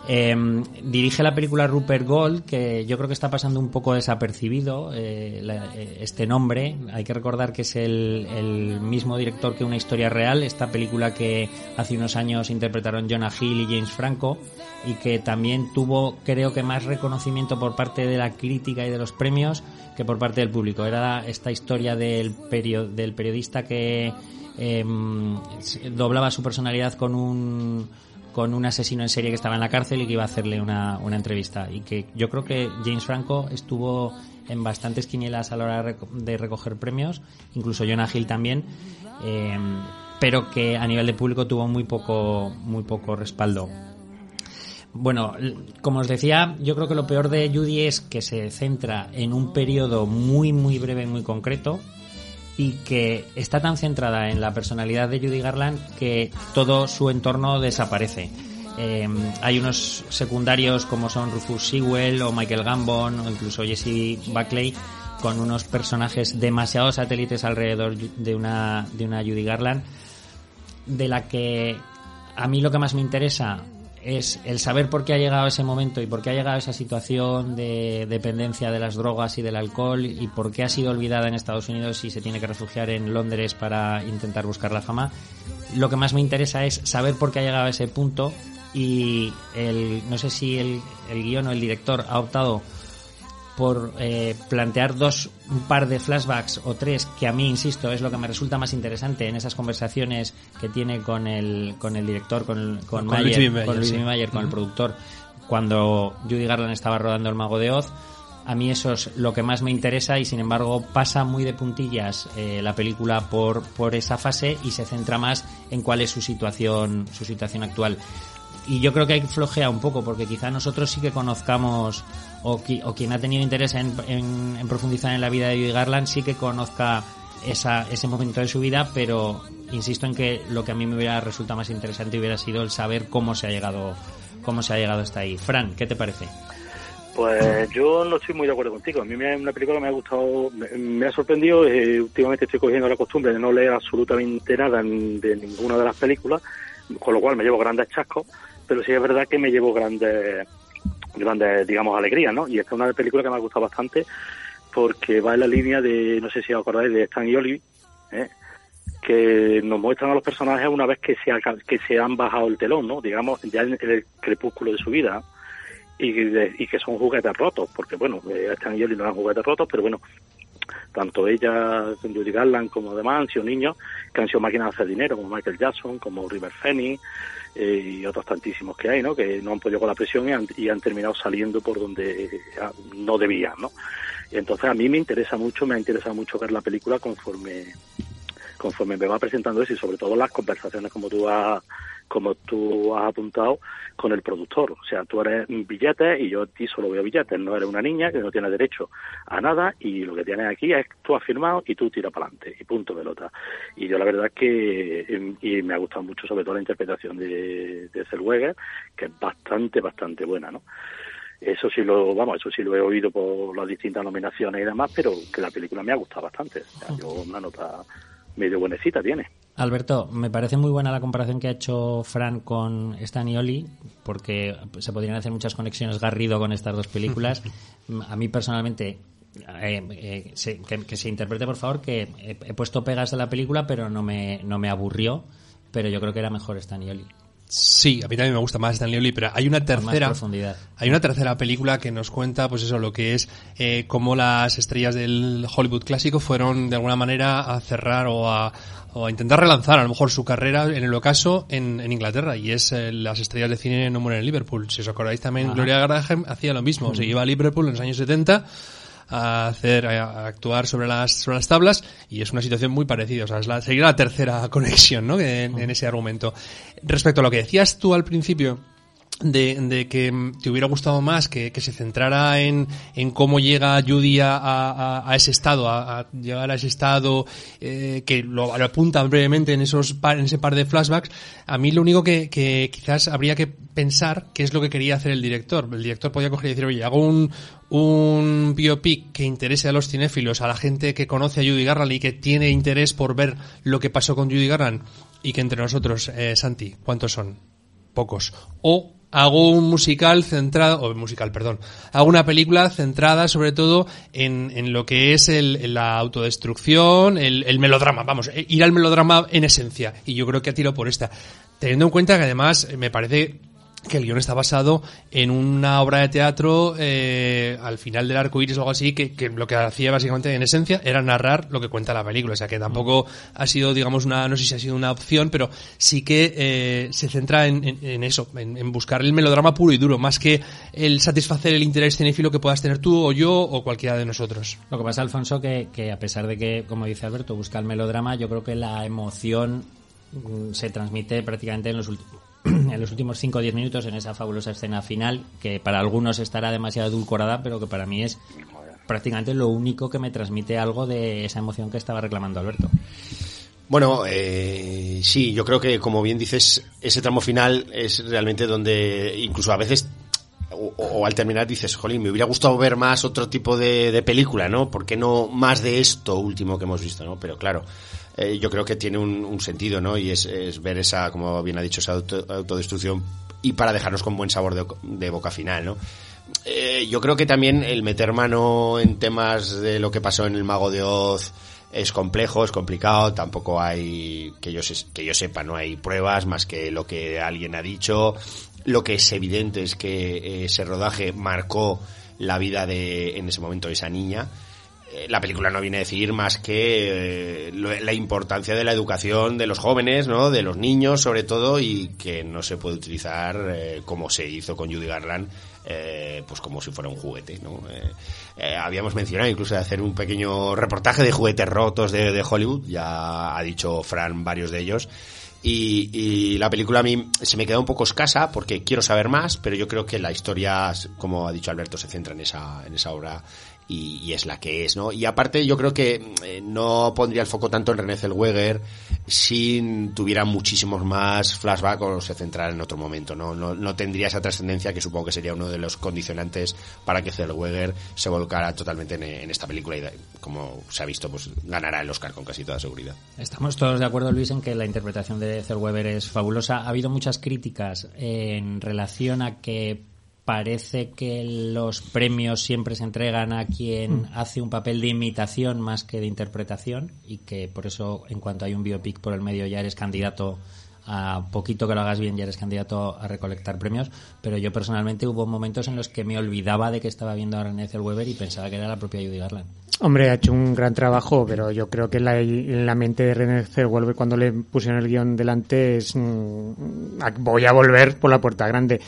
Eh, dirige la película Rupert Gold, que yo creo que está pasando un poco desapercibido eh, eh, este nombre. Hay que recordar que es el, mismo director que Una historia real, esta película que hace unos años interpretaron Jonah Hill y James Franco y que también tuvo, creo que, más reconocimiento por parte de la crítica y de los premios que por parte del público. Era esta historia del, perio- del periodista que em, doblaba su personalidad con un con un asesino en serie que estaba en la cárcel y que iba a hacerle una, una entrevista. Y que yo creo que James Franco estuvo en bastantes quinielas a la hora de reco- de recoger premios, incluso Jonah Hill también, eh, pero que a nivel de público tuvo muy poco, muy poco respaldo. Bueno, como os decía, yo creo que lo peor de Judy es que se centra en un periodo muy, muy breve, muy concreto, y que está tan centrada en la personalidad de Judy Garland que todo su entorno desaparece. Eh, hay unos secundarios como son Rufus Sewell o Michael Gambon o incluso Jesse Buckley con unos personajes demasiado satélites alrededor de una, de una Judy Garland de la que a mí lo que más me interesa es el saber por qué ha llegado ese momento y por qué ha llegado esa situación de dependencia de las drogas y del alcohol y por qué ha sido olvidada en Estados Unidos y se tiene que refugiar en Londres para intentar buscar la fama. Lo que más me interesa es saber por qué ha llegado a ese punto y el, no sé si el, el guion o el director ha optado por eh, plantear dos un par de flashbacks o tres que a mí insisto es lo que me resulta más interesante en esas conversaciones que tiene con el con el director con, el- con, Con Mayer, Luis B. Mayer, con Luis sí. Mayer, con el productor cuando Judy Garland estaba rodando El Mago de Oz a mí eso es lo que más me interesa y sin embargo pasa muy de puntillas eh, la película por, por esa fase y se centra más en cuál es su situación su situación actual y yo creo que ahí flojea un poco, porque quizá nosotros sí que conozcamos, o, qui- o quien ha tenido interés en, en- en profundizar en la vida de Judy Garland, sí que conozca esa, ese momento de su vida, pero insisto en que lo que a mí me hubiera resultado más interesante hubiera sido el saber cómo se ha llegado, cómo se ha llegado hasta ahí. Fran, ¿qué te parece? Pues yo no estoy muy de acuerdo contigo. A mí me, una película que me ha gustado, me, me ha sorprendido. eh, últimamente estoy cogiendo la costumbre de no leer absolutamente nada de ninguna de las películas, con lo cual me llevo grandes chascos, pero sí es verdad que me llevo grandes, grandes digamos, alegrías, ¿no? Y esta es una película que me ha gustado bastante porque va en la línea de, no sé si os acordáis, de Stan y Ollie, ¿eh? que nos muestran a los personajes una vez que se, ha- que se han bajado el telón, ¿no? Digamos, ya en el crepúsculo de su vida y, de- y que son juguetes rotos, porque bueno, eh, Stan y Ollie no eran juguetes rotos, pero bueno, tanto ella, Judy Garland, como demás han sido niños que han sido máquinas de hacer dinero, como Michael Jackson, como River Phoenix eh, y otros tantísimos que hay, ¿no? Que no han podido con la presión y han, y han terminado saliendo por donde eh, no debían, ¿no? Y entonces a mí me interesa mucho, me ha interesado mucho ver la película conforme conforme me va presentando eso y sobre todo las conversaciones como tú has como tú has apuntado con el productor. O sea, tú eres billetes y yo a ti solo veo billetes. No eres una niña que no tiene derecho a nada y lo que tienes aquí es tú has firmado y tú tiras para adelante y punto pelota. Y yo la verdad es que y me ha gustado mucho sobre todo la interpretación de, de Zellweger, que es bastante, bastante buena, ¿no? Eso sí lo, vamos, eso sí lo he oído por las distintas nominaciones y demás, pero que la película me ha gustado bastante. O sea, yo una nota medio buenecita tiene. Alberto, me parece muy buena la comparación que ha hecho Fran con Stan y Oli, porque se podrían hacer muchas conexiones Garrido con estas dos películas. *laughs* A mí personalmente, eh, eh, se- que, que se interprete por favor, que he, he puesto pegas de la película, pero no me, no me aburrió, pero yo creo que era mejor Stan y Oli. Sí, a mí también me gusta más Stanley Oli, pero hay una más tercera profundidad. hay una tercera película que nos cuenta pues eso lo que es eh, cómo las estrellas del Hollywood clásico fueron de alguna manera a cerrar o a, o a intentar relanzar a lo mejor su carrera en el ocaso en, en Inglaterra y es eh, las estrellas de cine no mueren en Liverpool. Si os acordáis también Ajá. Gloria Graham hacía lo mismo, se iba a Liverpool en los años 70 a hacer a actuar sobre las sobre las tablas y es una situación muy parecida o sea es la, sería la tercera *laughs* conexión ¿no? en, en ese argumento respecto a lo que decías tú al principio de, de que te hubiera gustado más que, que se centrara en, en cómo llega Judy a, a- a ese estado, a, a llegar a ese estado eh, que lo, apuntan brevemente en esos par- en ese par de flashbacks. A mí lo único que, que quizás habría que pensar qué es lo que quería hacer el director. El director podía coger y decir, oye, hago un, un biopic que interese a los cinéfilos, a la gente que conoce a Judy Garland y que tiene interés por ver lo que pasó con Judy Garland y que entre nosotros, eh, Santi, ¿cuántos son? pocos. O hago un musical centrado, o musical, perdón, hago una película centrada sobre todo en, en lo que es el, la autodestrucción, el, el melodrama, vamos, eh, ir al melodrama en esencia. Y yo creo que ha tirado por esta. Teniendo en cuenta que además me parece que el guion está basado en una obra de teatro eh, al final del arco iris o algo así, que, que lo que hacía básicamente en esencia era narrar lo que cuenta la película. O sea que tampoco ha sido, digamos, una, no sé si ha sido una opción, pero sí que eh, se centra en, eso, en, buscar el melodrama puro y duro, más que el satisfacer el interés cinéfilo que puedas tener tú o yo o cualquiera de nosotros. Lo que pasa, Alfonso, que, que a pesar de que, como dice Alberto, busca el melodrama, yo creo que la emoción mm, se transmite prácticamente en los, ulti- en los últimos 5 o 10 minutos en esa fabulosa escena final, que para algunos estará demasiado edulcorada, pero que para mí es prácticamente lo único que me transmite algo de esa emoción que estaba reclamando Alberto. Bueno, eh, sí, yo creo que como bien dices, ese tramo final es realmente donde incluso a veces o, al terminar dices, jolín, me hubiera gustado ver más otro tipo de, de película, ¿no? ¿Por qué no más de esto último que hemos visto, ¿no? Pero claro, eh, yo creo que tiene un, un sentido, ¿no? Y es, es ver esa, como bien ha dicho, esa auto- autodestrucción y para dejarnos con buen sabor de, de boca final, ¿no? Eh, yo creo que también el meter mano en temas de lo que pasó en el Mago de Oz es complejo, es complicado, tampoco hay, que yo, se- que yo sepa, no hay pruebas más que lo que alguien ha dicho. Lo que es evidente es que eh, ese rodaje marcó la vida de, en ese momento, esa niña. Eh, La película no viene a decir más que eh, la importancia de la educación de los jóvenes, ¿no? De los niños, sobre todo, y que no se puede utilizar eh, como se hizo con Judy Garland, eh, pues como si fuera un juguete, ¿no? Habíamos mencionado incluso de hacer un pequeño reportaje de juguetes rotos de, de Hollywood, ya ha dicho Fran varios de ellos, Y, y la película a mí se me queda un poco escasa porque quiero saber más, pero yo creo que la historia, como ha dicho Alberto, se centra en esa, en esa obra y, es la que es, ¿no? Y aparte yo creo que eh, no pondría el foco tanto en René Zellweger si tuviera muchísimos más flashbacks o se centrara en otro momento, ¿no? No, no tendría esa trascendencia que supongo que sería uno de los condicionantes para que Zellweger se volcara totalmente en, en esta película y como se ha visto, pues ganará el Oscar con casi toda seguridad. Estamos todos de acuerdo, Luis, en que la interpretación de Zellweger es fabulosa. Ha habido muchas críticas en relación a que parece que los premios siempre se entregan a quien Mm. hace un papel de imitación más que de interpretación y que por eso en cuanto hay un biopic por el medio ya eres candidato a poquito que lo hagas bien ya eres candidato a recolectar premios pero yo personalmente hubo momentos en los que me olvidaba de que estaba viendo a René Zellweger y pensaba que era la propia Judy Garland Hombre, ha hecho un gran trabajo, pero yo creo que la, la mente de René Zellweger cuando le pusieron el guion delante es mm, voy a volver por la puerta grande.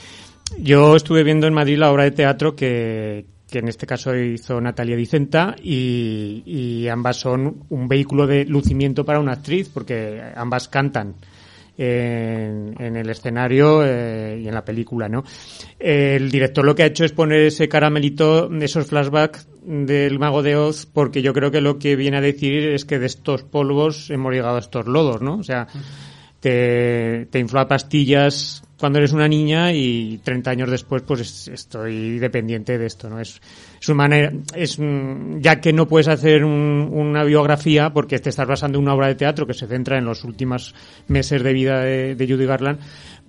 Yo estuve viendo en Madrid la obra de teatro que, que en este caso hizo Natalia Dicenta y, y ambas son un vehículo de lucimiento para una actriz porque ambas cantan en, en el escenario eh, y en la película, ¿no? El director lo que ha hecho es poner ese caramelito, esos flashbacks del Mago de Oz, porque yo creo que lo que viene a decir es que de estos polvos hemos llegado a estos lodos, ¿no? O sea, te, te infla pastillas cuando eres una niña y 30 años después pues es- estoy dependiente de esto, ¿no? Es, es una manera, es, ya que no puedes hacer un- una biografía porque te estás basando en una obra de teatro que se centra en los últimos meses de vida de, Judy Garland,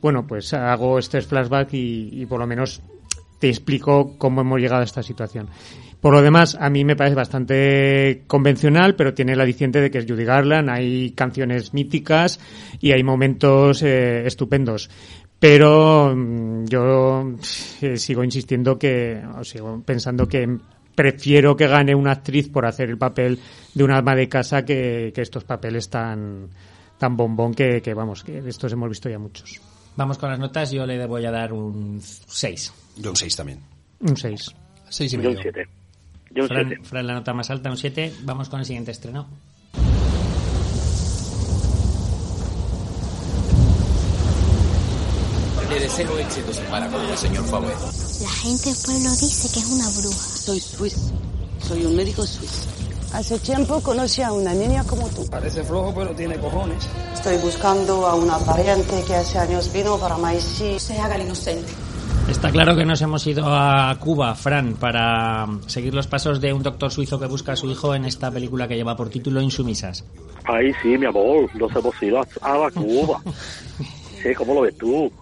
bueno, pues hago este flashback y por lo menos te explico cómo hemos llegado a esta situación. Por lo demás, a mí me parece bastante convencional, pero tiene el aliciente de que es Judy Garland, hay canciones míticas y hay momentos eh, estupendos. Pero mm, yo eh, sigo insistiendo que, o sigo pensando que prefiero que gane una actriz por hacer el papel de una alma de casa que, que estos papeles tan, tan bombón que, que, vamos, que de estos hemos visto ya muchos. Vamos con las notas, yo le voy a dar un 6. Yo un 6 también. Un 6. Seis Yo un 7. Yo un Fran, 7. Fran, la nota más alta, un 7. Vamos con el siguiente estreno. Le deseo éxitos para con el señor Fauet. La gente del pueblo dice que es una bruja. Soy suizo. Soy un médico suizo. Hace tiempo conocí a una niña como tú. Parece flojo, pero tiene cojones. Estoy buscando a una pariente que hace años vino para Maicí. Se haga el inocente. Está claro que nos hemos ido a Cuba, Fran, para seguir los pasos de un doctor suizo que busca a su hijo en esta película que lleva por título Insumisas. Ahí sí, mi amor, nos hemos ido a, a la Cuba. *laughs* Sí, ¿cómo lo ves tú?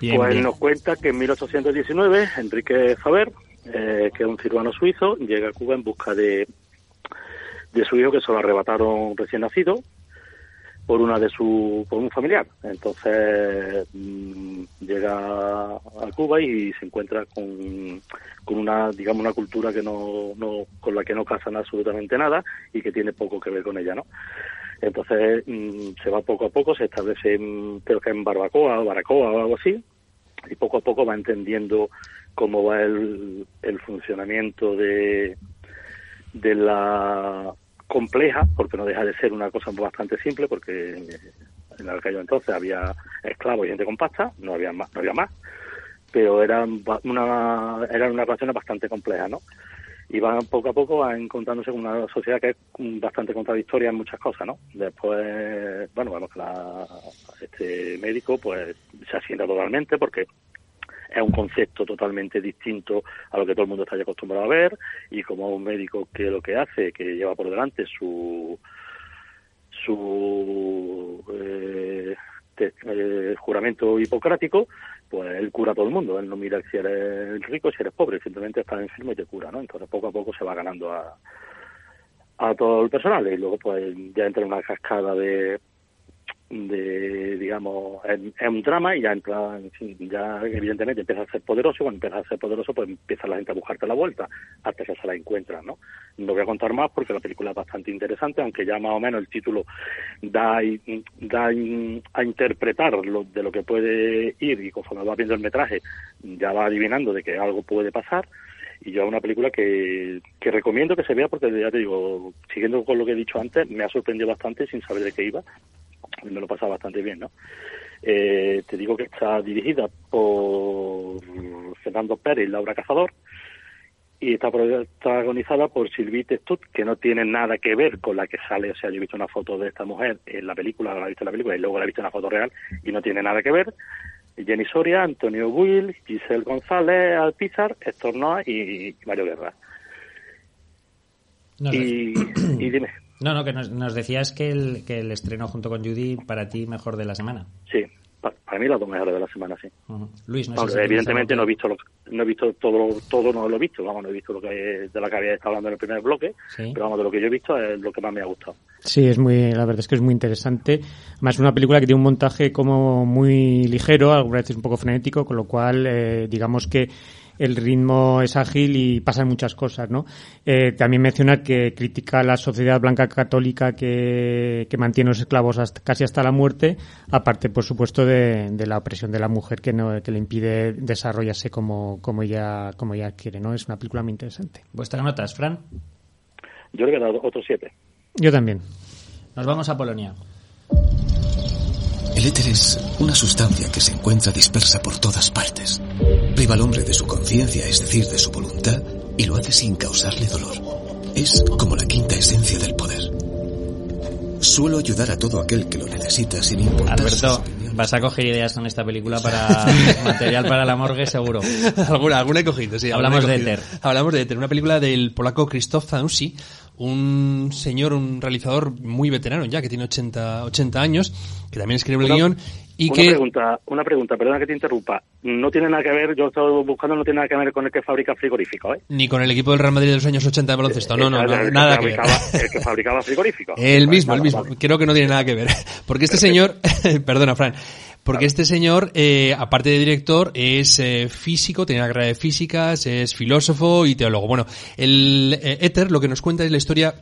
Bien, pues bien. nos cuenta que en 1819 Enrique Faber, eh, que es un cirujano suizo, llega a Cuba en busca de, de su hijo que se lo arrebataron recién nacido por una de su por un familiar. Entonces mm, llega a Cuba y se encuentra con, con una digamos una cultura que no, no con la que no casan absolutamente nada y que tiene poco que ver con ella, ¿no? Entonces mm, se va poco a poco, se establece en, creo que en Barbacoa o Baracoa o algo así, y poco a poco va entendiendo cómo va el, el funcionamiento de, de la compleja, porque no deja de ser una cosa bastante simple, porque en aquello entonces había esclavos y gente con pasta, no había más, no había más, pero eran ba- una, eran unas relaciones bastante complejas, ¿no? Y van poco a poco va encontrándose con una sociedad que es bastante contradictoria en muchas cosas, ¿no? Después, bueno, vemos que la- este médico pues se asienta totalmente porque es un concepto totalmente distinto a lo que todo el mundo está acostumbrado a ver y como un médico que lo que hace, que lleva por delante su su eh, te- eh, juramento hipocrático, pues él cura a todo el mundo. Él no mira si eres rico, si eres pobre, simplemente estás enfermo y te cura, ¿no? Entonces poco a poco se va ganando a, a todo el personal y luego pues ya entra en una cascada de de digamos es, un drama y ya en ya evidentemente empieza a ser poderoso y cuando empieza a ser poderoso pues empieza la gente a buscarte la vuelta hasta que se la encuentran no no voy a contar más porque la película es bastante interesante aunque ya más o menos el título da da a interpretar lo, de lo que puede ir y conforme va viendo el metraje ya va adivinando de que algo puede pasar y yo una película que, que recomiendo que se vea porque ya te digo, siguiendo con lo que he dicho antes, me ha sorprendido bastante sin saber de qué iba. Me lo pasa bastante bien, ¿no? Eh, te digo que está dirigida por Fernando Pérez y Laura Cazador y está protagonizada por Sylvie Stud, que no tiene nada que ver con la que sale, o sea, yo he visto una foto de esta mujer en la película, la he visto en la película y luego la he visto en la foto real y no tiene nada que ver. Jenny Soria, Antonio Will, Giselle González, Alpizar, Héctor Noa y, Mario Guerra. y, y dime. No, no, que nos, nos decías que el, que el estreno junto con Judy para ti mejor de la semana. Sí, para mí las dos mejores de la semana, sí. Luis, no evidentemente no he visto lo, no he visto todo todo no lo he visto, vamos, no he visto lo que de la que había estado hablando en el primer bloque, pero vamos, de lo que yo he visto es lo que más me ha gustado. Sí, es muy, la verdad es que es muy interesante. Además, es una película que tiene un montaje como muy ligero, algunas veces un poco frenético, con lo cual, eh, digamos que el ritmo es ágil y pasan muchas cosas, ¿no? Eh, también menciona que critica la sociedad blanca católica que, que mantiene los esclavos hasta, casi hasta la muerte, aparte, por supuesto, de, de la opresión de la mujer que, no, que le impide desarrollarse como, como, ella, como ella quiere, ¿no? Es una película muy interesante. ¿Vuestras notas, Fran? Yo le he dado otro siete. Yo también. Nos vamos a Polonia. El éter es una sustancia que se encuentra dispersa por todas partes. Priva al hombre de su conciencia, es decir, de su voluntad, y lo hace sin causarle dolor. Es como la quinta esencia del poder. Suelo ayudar a todo aquel que lo necesita sin importar Alberto, vas a coger ideas con esta película para *laughs* material para la morgue, seguro. alguna, alguna he cogido, sí. Hablamos de Éter. Hablamos de Éter, una película del polaco Krzysztof Zanussi, un señor, un realizador muy veterano ya, que tiene 80, 80 años, que también escribe el guion y una que... Pregunta, una pregunta, perdona que te interrumpa. No tiene nada que ver, yo he estado buscando, no tiene nada que ver con el que fabrica frigoríficos, ¿eh? Ni con el equipo del Real Madrid de los años 80 de baloncesto, no, no, el, no el nada que que ver. El que fabricaba frigoríficos. *laughs* El mismo, el mismo. Creo que no tiene nada que ver. *laughs* Porque este señor, *laughs* perdona, Fran, porque este señor, eh, aparte de director, es eh, físico, tiene una carrera de físicas, es filósofo y teólogo. Bueno, el eh, Éter lo que nos cuenta es la historia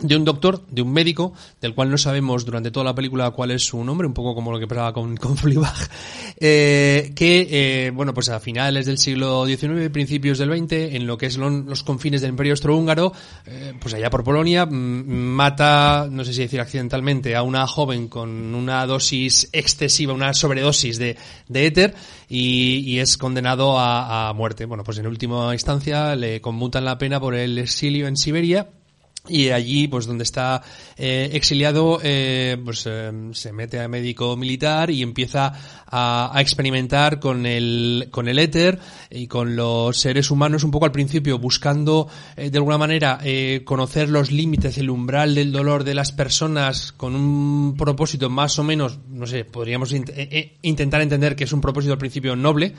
de un doctor, de un médico, del cual no sabemos durante toda la película cuál es su nombre, un poco como lo que pasaba con, con *laughs* eh, que, eh, bueno, pues a finales del siglo XIX, principios del XX, en lo que es lo, los confines del Imperio Austrohúngaro, eh, pues allá por Polonia, mata, no sé si decir accidentalmente, a una joven con una dosis excesiva, una sobredosis de, de éter, y, y es condenado a, a muerte. Bueno, pues en última instancia le conmutan la pena por el exilio en Siberia, y allí pues donde está eh, exiliado eh, pues eh, se mete a médico militar y empieza a, a, experimentar con el con el éter y con los seres humanos un poco al principio buscando eh, de alguna manera eh, conocer los límites el umbral del dolor de las personas con un propósito más o menos no sé podríamos eh, intentar entender que es un propósito al principio noble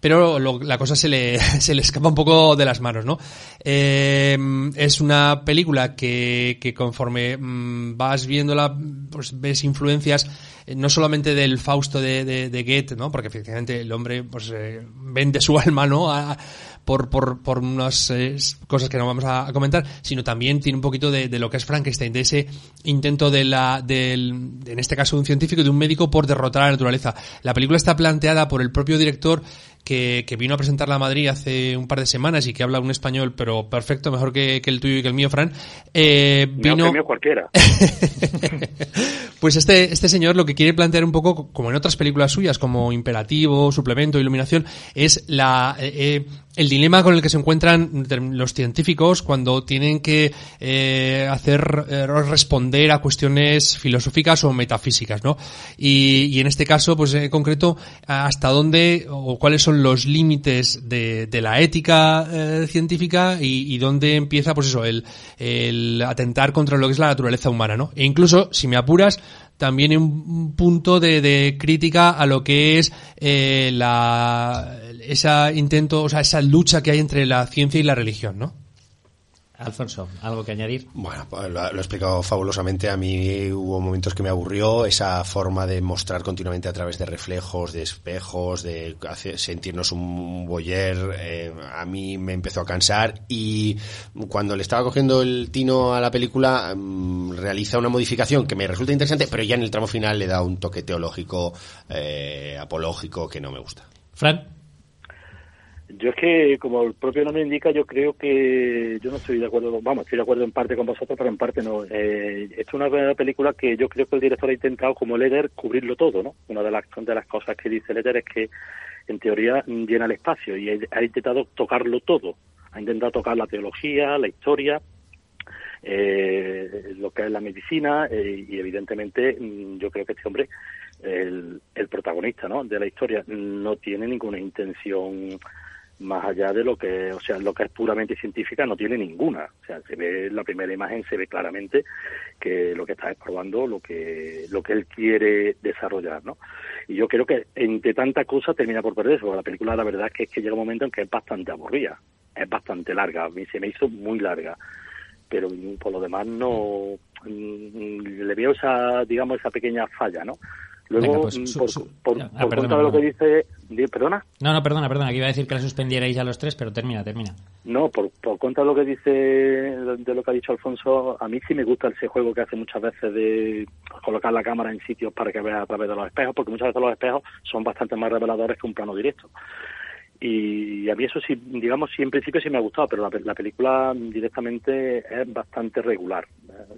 pero lo, la cosa se le, *laughs* se le escapa un poco de las manos, ¿no? Eh, es una película que, que conforme mmm, vas viéndola, pues ves influencias eh, no solamente del Fausto de, de, de, Goethe, ¿no? Porque efectivamente el hombre pues eh, vende su *laughs* alma, ¿no? A, por, por, por unas eh, cosas que no vamos a, comentar, sino también tiene un poquito de, lo que es Frankenstein, de ese intento de la, del, de, en este caso de un científico de un médico por derrotar a la naturaleza. La película está planteada por el propio director que, que, vino a presentarla a Madrid hace un par de semanas y que habla un español, pero perfecto, mejor que, que el tuyo y que el mío, Fran. Eh, vino... No, cualquiera. *laughs* pues este, este señor lo que quiere plantear un poco, como en otras películas suyas, como Imperativo, Suplemento, Iluminación, es la, eh, el dilema con el que se encuentran los científicos cuando tienen que eh, hacer eh, responder a cuestiones filosóficas o metafísicas, ¿no? Y, y en este caso, pues en concreto, hasta dónde o cuáles son los límites de, la ética eh, científica y, y, dónde empieza, pues eso, el, atentar contra lo que es la naturaleza humana, ¿no? E incluso, si me apuras, también un punto de, de, crítica a lo que es eh, la esa intento, o sea, esa lucha que hay entre la ciencia y la religión, ¿no? Alfonso, ¿algo que añadir? Bueno, pues lo, lo, he explicado fabulosamente. A mí hubo momentos que me aburrió esa forma de mostrar continuamente a través de reflejos, de espejos, de hacer, sentirnos un boyer. Eh, a mí me empezó a cansar y cuando le estaba cogiendo el tino a la película um, realiza una modificación que me resulta interesante, pero ya en el tramo final le da un toque teológico, eh, apológico que no me gusta. Fran. Yo es que, como el propio nombre indica, yo creo que yo no estoy de acuerdo, vamos, estoy de acuerdo en parte con vosotros, pero en parte no. Eh, es una película que yo creo que el director ha intentado, como Leder, cubrirlo todo, ¿no? Una de las, de las cosas que dice Leder es que, en teoría, llena el espacio y ha intentado tocarlo todo. Ha intentado tocar la teología, la historia, eh, lo que es la medicina eh, y evidentemente mm, yo creo que este hombre, el, el protagonista ¿no? de la historia, no tiene ninguna intención más allá de lo que, o sea, lo que es puramente científica no tiene ninguna. O sea, se ve la primera imagen se ve claramente que lo que está es probando lo que lo que él quiere desarrollar, ¿no? Y yo creo que entre tanta cosa termina por perderse, porque la película la verdad es que, es que llega un momento en que es bastante aburrida, es bastante larga, a mí se me hizo muy larga, pero por lo demás no mm, le veo esa, digamos, esa pequeña falla, ¿no? Luego, pues, por, por, ah, cuenta de lo que dice... ¿Perdona? No, no, perdona, perdona, que iba a decir que la suspendierais a los tres, pero termina, termina. No, por, por cuenta de lo que dice, de lo que ha dicho Alfonso, a mí sí me gusta ese juego que hace muchas veces de colocar la cámara en sitios para que vea a través de los espejos, porque muchas veces los espejos son bastante más reveladores que un plano directo. Y a mí eso sí, digamos, sí en principio sí me ha gustado, pero la, película directamente es bastante regular.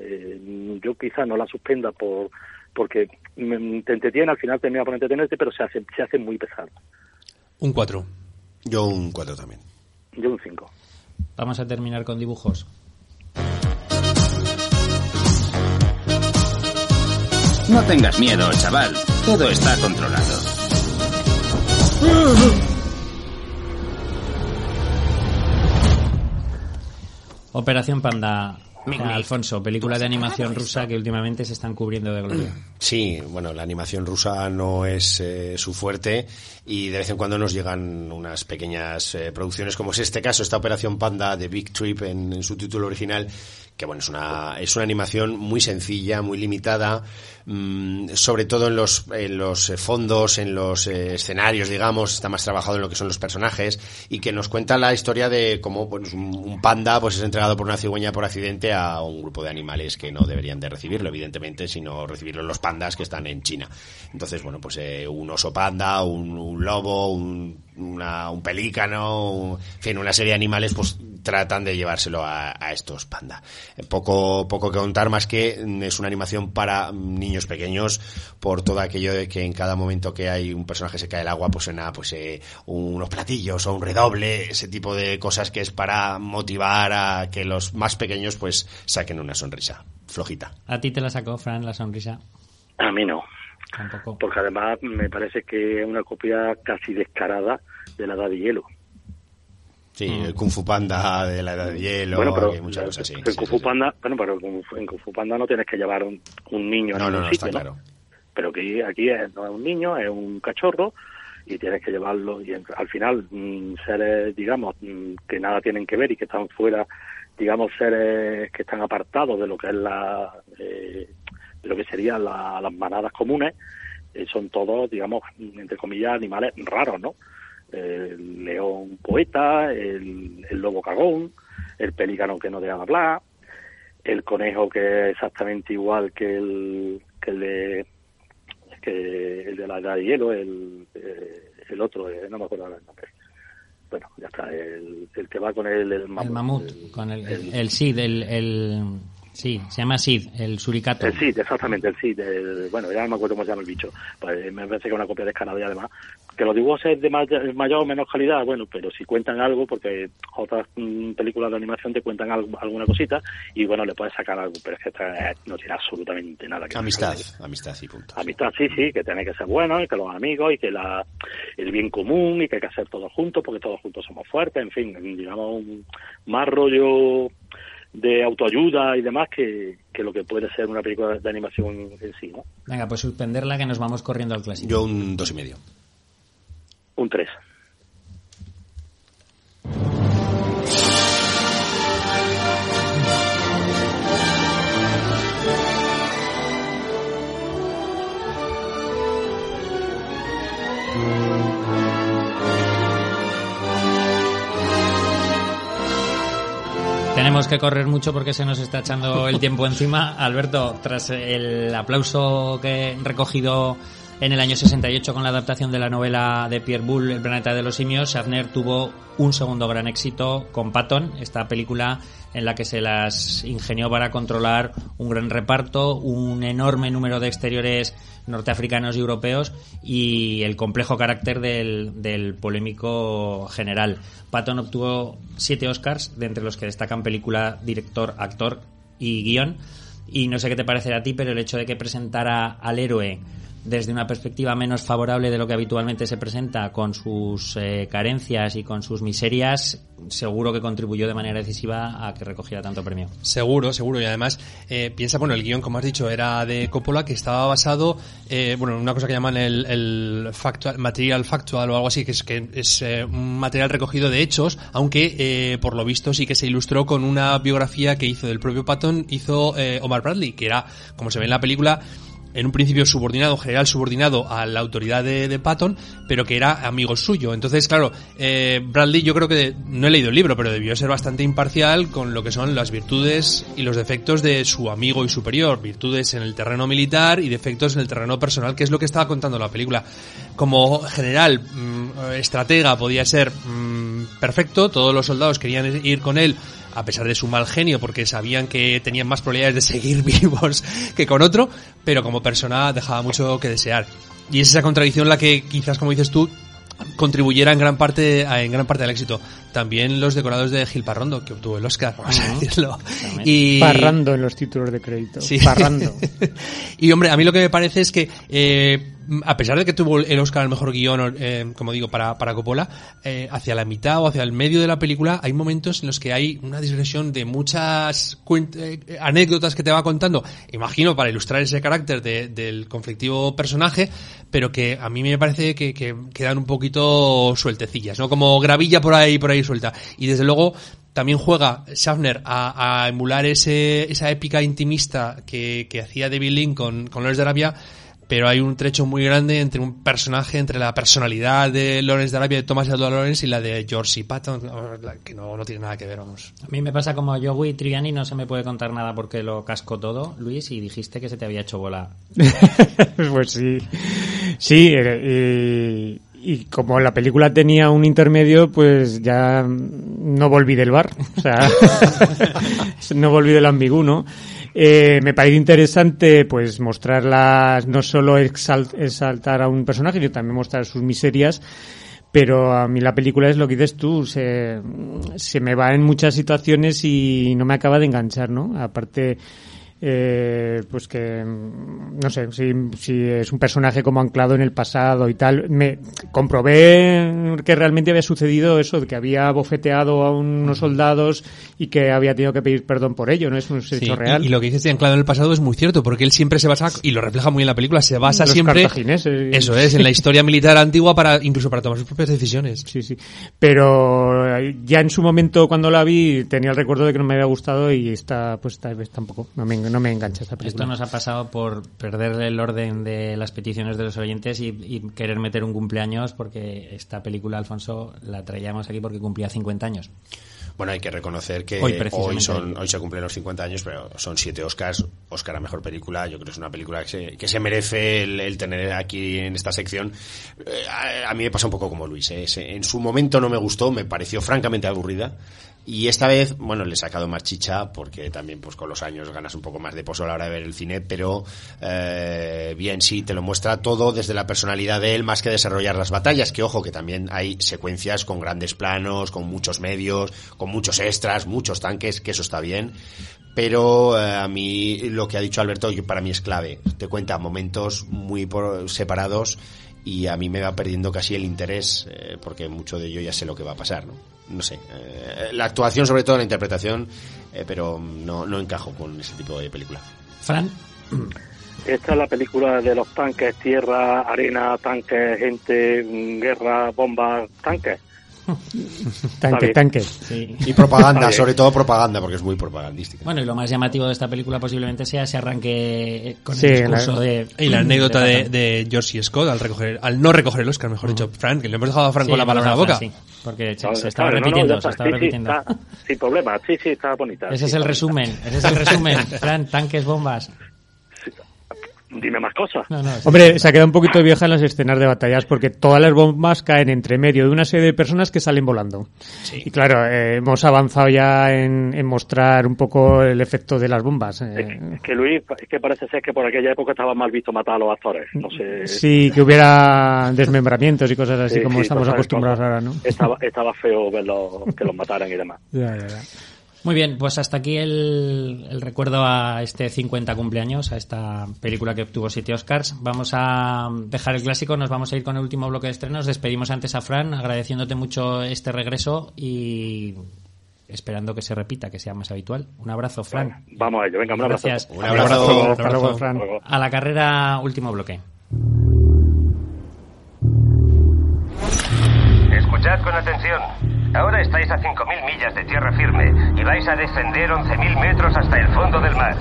Eh, yo quizás no la suspenda por porque te entretiene, al final termina por entretenerte, pero se hace, se hace muy pesado. Un 4. Yo un 4 también. Yo un 5. Vamos a terminar con dibujos. No tengas miedo, chaval. Todo está controlado. Operación Panda Alfonso, película de animación rusa que últimamente se están cubriendo de gloria. Sí, bueno, la animación rusa no es eh, su fuerte y de vez en cuando nos llegan unas pequeñas eh, producciones, como es este caso, esta Operación Panda de Big Trip en su título original, que bueno, es una, es una animación muy sencilla, muy limitada, mm, sobre todo en los, en los eh, fondos, en los eh, escenarios, digamos, está más trabajado en lo que son los personajes, y que nos cuenta la historia de cómo pues, un panda pues es entregado por una cigüeña por accidente a un grupo de animales que no deberían de recibirlo, evidentemente, sino recibirlo los pandas que están en China. Entonces, bueno, pues eh, un oso panda, un, un lobo, un un pelícano, en fin, una serie de animales, pues tratan de llevárselo a, estos panda. Poco, poco que contar más que es una animación para niños pequeños por todo aquello de que en cada momento que hay un personaje se cae el agua, pues suena pues eh, unos platillos o un redoble, ese tipo de cosas que es para motivar a que los más pequeños pues saquen una sonrisa flojita. ¿A ti te la sacó, Fran, la sonrisa? A mí no. Porque además me parece que es una copia casi descarada de la Edad de Hielo. Sí, el Kung Fu Panda de la Edad de Hielo, bueno, pero, muchas cosas así. En Kung Fu Panda, bueno, pero en Kung Fu Panda no tienes que llevar un, un niño no, a no, no, está claro. Pero que aquí es, no es un niño, es un cachorro y tienes que llevarlo y al final mm, seres, digamos, mm, que nada tienen que ver y que están fuera, digamos, seres que están apartados de lo que es la, eh, de lo que serían las manadas comunes, eh, son todos, digamos, entre comillas, animales raros, ¿no? El león poeta, el, lobo cagón, el pelícano que no deja de hablar, el conejo que es exactamente igual que el, que el de que el de la edad de hielo, el, eh, el otro, eh, no me acuerdo el nombre. Bueno, ya está, el, el que va con el, el mamut. El mamut, con el, el, el, sí, el, el Sí, se llama Sid, el suricato. El Sid, exactamente, el Sid. bueno, ya no me acuerdo cómo se llama el bicho. Pues me parece que es una copia descarada y además. Que los dibujos es de mayor o menor calidad, bueno, pero si cuentan algo, porque otras mm, películas de animación te cuentan alguna cosita y bueno, le puedes sacar algo, pero es que esta no tiene absolutamente nada que Amistad, amistad y punto. Amistad, sí, sí, que tiene que ser bueno y que los amigos y que la, el bien común y que hay que hacer todos juntos porque todos juntos somos fuertes, en fin, digamos, más rollo de autoayuda y demás que, que, lo que puede ser una película de animación en sí, ¿no? Venga, pues suspenderla que nos vamos corriendo al clásico. Yo un dos y medio. Un tres. Tenemos que correr mucho porque se nos está echando el tiempo encima. Alberto, tras el aplauso que he recogido En el año 68, con la adaptación de la novela de Pierre Boulle, El planeta de los simios, Shatner tuvo un segundo gran éxito con Patton, esta película en la que se las ingenió para controlar un gran reparto, un enorme número de exteriores norteafricanos y europeos y el complejo carácter del, polémico general. Patton obtuvo siete Oscars, de entre los que destacan película, director, actor y guion. Y no sé qué te parecerá a ti, pero el hecho de que presentara al héroe desde una perspectiva menos favorable de lo que habitualmente se presenta, con sus eh, carencias y con sus miserias, seguro que contribuyó de manera decisiva a que recogiera tanto premio. Seguro, seguro. Y además, eh, piensa, bueno, el guion, como has dicho, era de Coppola, que estaba basado, eh, bueno, en una cosa que llaman el, el factual, material factual o algo así, que es, que es eh, un material recogido de hechos, aunque eh, por lo visto sí que se ilustró con una biografía que hizo del propio Patton, hizo Omar Bradley, que era, como se ve en la película, en un principio subordinado, general subordinado a la autoridad de, de Patton, pero que era amigo suyo. Entonces, claro, eh, Bradley yo creo que no he leído el libro, pero debió ser bastante imparcial con lo que son las virtudes y los defectos de su amigo y superior. Virtudes en el terreno militar y defectos en el terreno personal, que es lo que estaba contando la película. Como general, mmm, estratega, podía ser mmm, perfecto, todos los soldados querían ir con él a pesar de su mal genio, porque sabían que tenían más probabilidades de seguir *laughs* vivos que con otro, pero como persona dejaba mucho que desear. Y es esa contradicción la que quizás, como dices tú, contribuyera en gran parte en gran parte del éxito. También los decorados de Gil Parrondo, que obtuvo el Oscar, vamos a decirlo. Y... Parrando en los títulos de crédito. Sí. Parrando. *laughs* y hombre, a mí lo que me parece es que eh, a pesar de que tuvo el Oscar al mejor guion, eh, como digo, para, para Coppola, eh, hacia la mitad o hacia el medio de la película hay momentos en los que hay una digresión de muchas eh, anécdotas que te va contando, imagino para ilustrar ese carácter de, del conflictivo personaje, pero que a mí me parece que, que, quedan un poquito sueltecillas, ¿no? Como gravilla por ahí, por ahí suelta. Y desde luego, también juega Schaffner a, a emular ese, esa épica intimista que, que hacía David Lynn con, con Lawrence de Arabia, pero hay un trecho muy grande entre un personaje, entre la personalidad de Lawrence de Arabia, de Thomas Edward Lawrence y la de George C. Patton, que no, no tiene nada que ver, vamos. A mí me pasa como Joey Triani, no se me puede contar nada porque lo casco todo, Luis, y dijiste que se te había hecho bola. *laughs* pues sí, sí, y, y como la película tenía un intermedio, pues ya no volví del bar, o sea, *laughs* no volví del ambiguo, eh, me parece interesante pues mostrarlas, no solo exalt, exaltar a un personaje, sino también mostrar sus miserias. Pero a mí la película es lo que dices tú, se, se me va en muchas situaciones y no me acaba de enganchar, ¿no? Aparte, eh, pues que no sé si, si es un personaje como anclado en el pasado y tal me comprobé que realmente había sucedido eso de que había bofeteado a unos soldados y que había tenido que pedir perdón por ello no es un hecho sí, real. y, y, lo que dices de anclado en el pasado es muy cierto porque él siempre se basa y lo refleja muy en la película se basa Los siempre cartagineses. eso es *laughs* en la historia militar antigua para incluso para tomar sus propias decisiones. Sí sí. Pero ya en su momento cuando la vi tenía el recuerdo de que no me había gustado y esta pues tal vez tampoco no me no me engancha esta película. Esto nos ha pasado por perder el orden de las peticiones de los oyentes y, y, querer meter un cumpleaños porque esta película, Alfonso, la traíamos aquí porque cumplía 50 años. Bueno, hay que reconocer que hoy, hoy, son, hoy se cumplen los 50 años, pero son siete Oscars. Oscar a Mejor Película, yo creo que es una película que se, que se merece el, el, tener aquí en esta sección. Eh, a, a, mí me pasa un poco como Luis. ¿eh? En su momento no me gustó, me pareció francamente aburrida. Y esta vez, bueno, le he sacado más chicha porque también pues con los años ganas un poco más de pozo a la hora de ver el cine, pero eh, bien, sí, te lo muestra todo desde la personalidad de él más que desarrollar las batallas, que ojo, que también hay secuencias con grandes planos, con muchos medios, con muchos extras, muchos tanques, que eso está bien. Pero eh, a mí lo que ha dicho Alberto para mí es clave. Te cuenta momentos muy por, separados y a mí me va perdiendo casi el interés eh, porque mucho de ello ya sé lo que va a pasar, ¿no? No sé, eh, la actuación sobre todo, la interpretación, eh, pero no, no encajo con ese tipo de película. Fran. Esta es la película de los tanques, tierra, arena, tanques, gente, guerra, bombas, tanques. Tanque, tanque. Sí. Y propaganda, sobre todo propaganda, porque es muy propagandística. Bueno, y lo más llamativo de esta película posiblemente sea ese arranque con sí, el discurso la, de... Y la anécdota de, de, George Scott al, recoger, al no recoger el Oscar, mejor uh -huh. dicho, Frank, que le hemos dejado a Frank sí, con la palabra en la boca. Sí, porque se, se estaba repitiendo, no, no, se estaba sí, repitiendo. Está, sin problema, sí, sí, está bonita. Ese es el resumen, ese es el resumen. *laughs* Fran, tanques, bombas. Dime más cosas. Hombre, se ha quedado un poquito vieja en las escenas de batallas porque todas las bombas caen entre medio de una serie de personas que salen volando. Y claro, eh, hemos avanzado ya en, en mostrar un poco el efecto de las bombas. eh. Es que Luis, es que parece ser que por aquella época estaba mal visto matar a los actores. No sé. Sí, que hubiera desmembramientos y cosas así Sí, como sí, estamos acostumbrados ahora, ¿no? Estaba, estaba feo verlos, que los mataran y demás. *laughs* Ya, ya, ya. Muy bien, pues hasta aquí el, el recuerdo a este 50 cumpleaños, a esta película que obtuvo 7 Oscars. Vamos a dejar el clásico, nos vamos a ir con el último bloque de estrenos. Despedimos antes a Fran, agradeciéndote mucho este regreso y esperando que se repita, que sea más habitual. Un abrazo, Fran. Vamos a ello, venga, un abrazo. Gracias. Un abrazo. Hasta luego, Fran. Hasta luego. A la carrera, último bloque. Escuchad con atención. Ahora estáis a 5.000 millas de tierra firme y vais a descender 11.000 metros hasta el fondo del mar.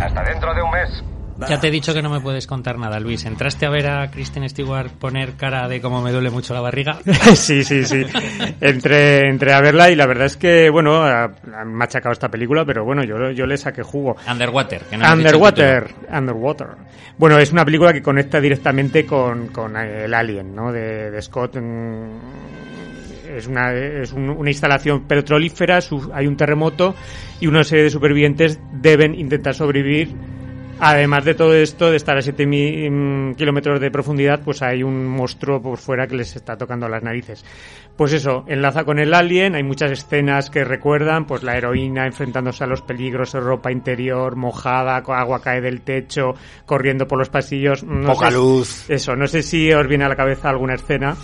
Hasta dentro de un mes. Ya te he dicho que no me puedes contar nada, Luis. ¿Entraste a ver a Kristen Stewart poner cara de cómo me duele mucho la barriga? *laughs* sí, sí, sí. Entré, entré a verla y la verdad es que, bueno, ha- han machacado esta película, pero bueno, yo, yo le saqué jugo. Underwater, que no Underwater. Underwater. Bueno, es una película que conecta directamente con, con el Alien, ¿no? De, de Scott. Es una, es un- una instalación petrolífera, su- hay un terremoto y una serie de supervivientes deben intentar sobrevivir. Además de todo esto, de estar a 7.000 kilómetros de profundidad, pues hay un monstruo por fuera que les está tocando las narices. Pues eso, enlaza con el Alien, hay muchas escenas que recuerdan, pues la heroína enfrentándose a los peligros, ropa interior mojada, agua cae del techo, corriendo por los pasillos. no Poca sé- luz. Eso, no sé si os viene a la cabeza alguna escena.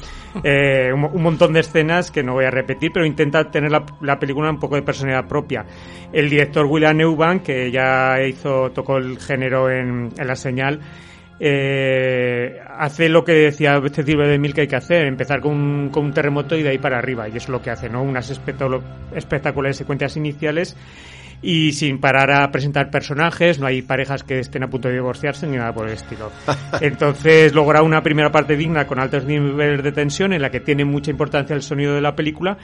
Eh, un, un montón de escenas que no voy a repetir, pero intenta tener la, la película un poco de personalidad propia. El director William Neubank, que ya hizo, tocó el género en, en la señal, eh, hace lo que decía Cecil B. DeMille que hay que hacer, empezar con un, con un terremoto y de ahí para arriba, y eso es lo que hace, ¿no? Unas espectaculares secuencias iniciales y sin parar a presentar personajes, no hay parejas que estén a punto de divorciarse ni nada por el estilo. *laughs* Entonces logra una primera parte digna con altos niveles de tensión en la que tiene mucha importancia el sonido de la película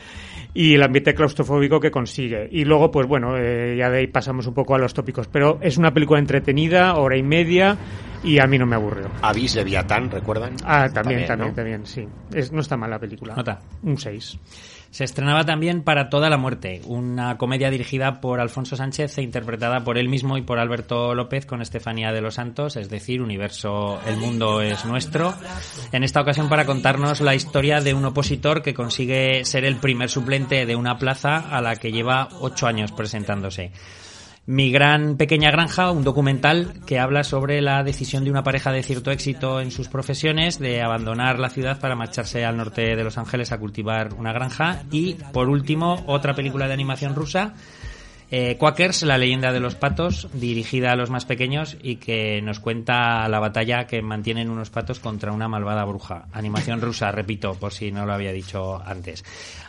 y el ambiente claustrofóbico que consigue. Y luego, pues bueno, eh, ya de ahí pasamos un poco a los tópicos. Pero es una película entretenida, hora y media, y a mí no me aburrió. Avis Leviatán, ¿recuerdan? Ah, también, también, ¿no? también, sí. Es, no está mal la película. Nota. Un 6. Se estrenaba también Para toda la muerte, una comedia dirigida por Alfonso Sánchez e interpretada por él mismo y por Alberto López con Estefanía de los Santos, es decir, Universo El mundo es nuestro. En esta ocasión para contarnos la historia de un opositor que consigue ser el primer suplente de una plaza a la que lleva ocho años presentándose. Mi gran pequeña granja, un documental que habla sobre la decisión de una pareja de cierto éxito en sus profesiones de abandonar la ciudad para marcharse al norte de Los Ángeles a cultivar una granja. Y por último, otra película de animación rusa, eh, Quackers, la leyenda de los patos, dirigida a los más pequeños y que nos cuenta la batalla que mantienen unos patos contra una malvada bruja. Animación rusa, repito, por si no lo había dicho antes.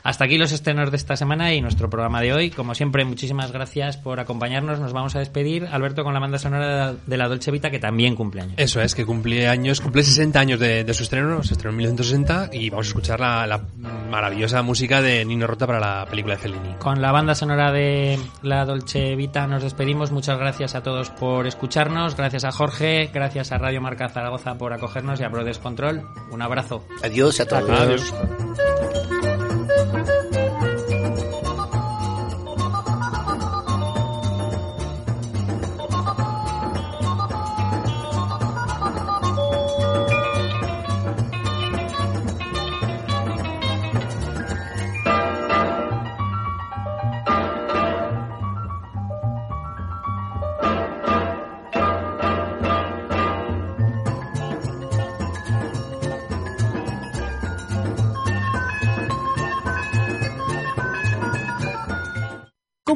Hasta aquí los estrenos de esta semana y nuestro programa de hoy. Como siempre, muchísimas gracias por acompañarnos. Nos vamos a despedir, Alberto, con la banda sonora de la Dolce Vita, que también cumple años. Eso es, que cumple años, cumple 60 años de, de su estreno, se estrenó en 1960 y vamos a escuchar la, la maravillosa música de Nino Rota para la película de Fellini. Con la banda sonora de la Dolce Vita nos despedimos. Muchas gracias a todos por escucharnos. Gracias a Jorge, gracias a Radio Marca Zaragoza por acogernos y a Brothers Control. Un abrazo. Adiós a todos. Adiós.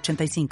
906985.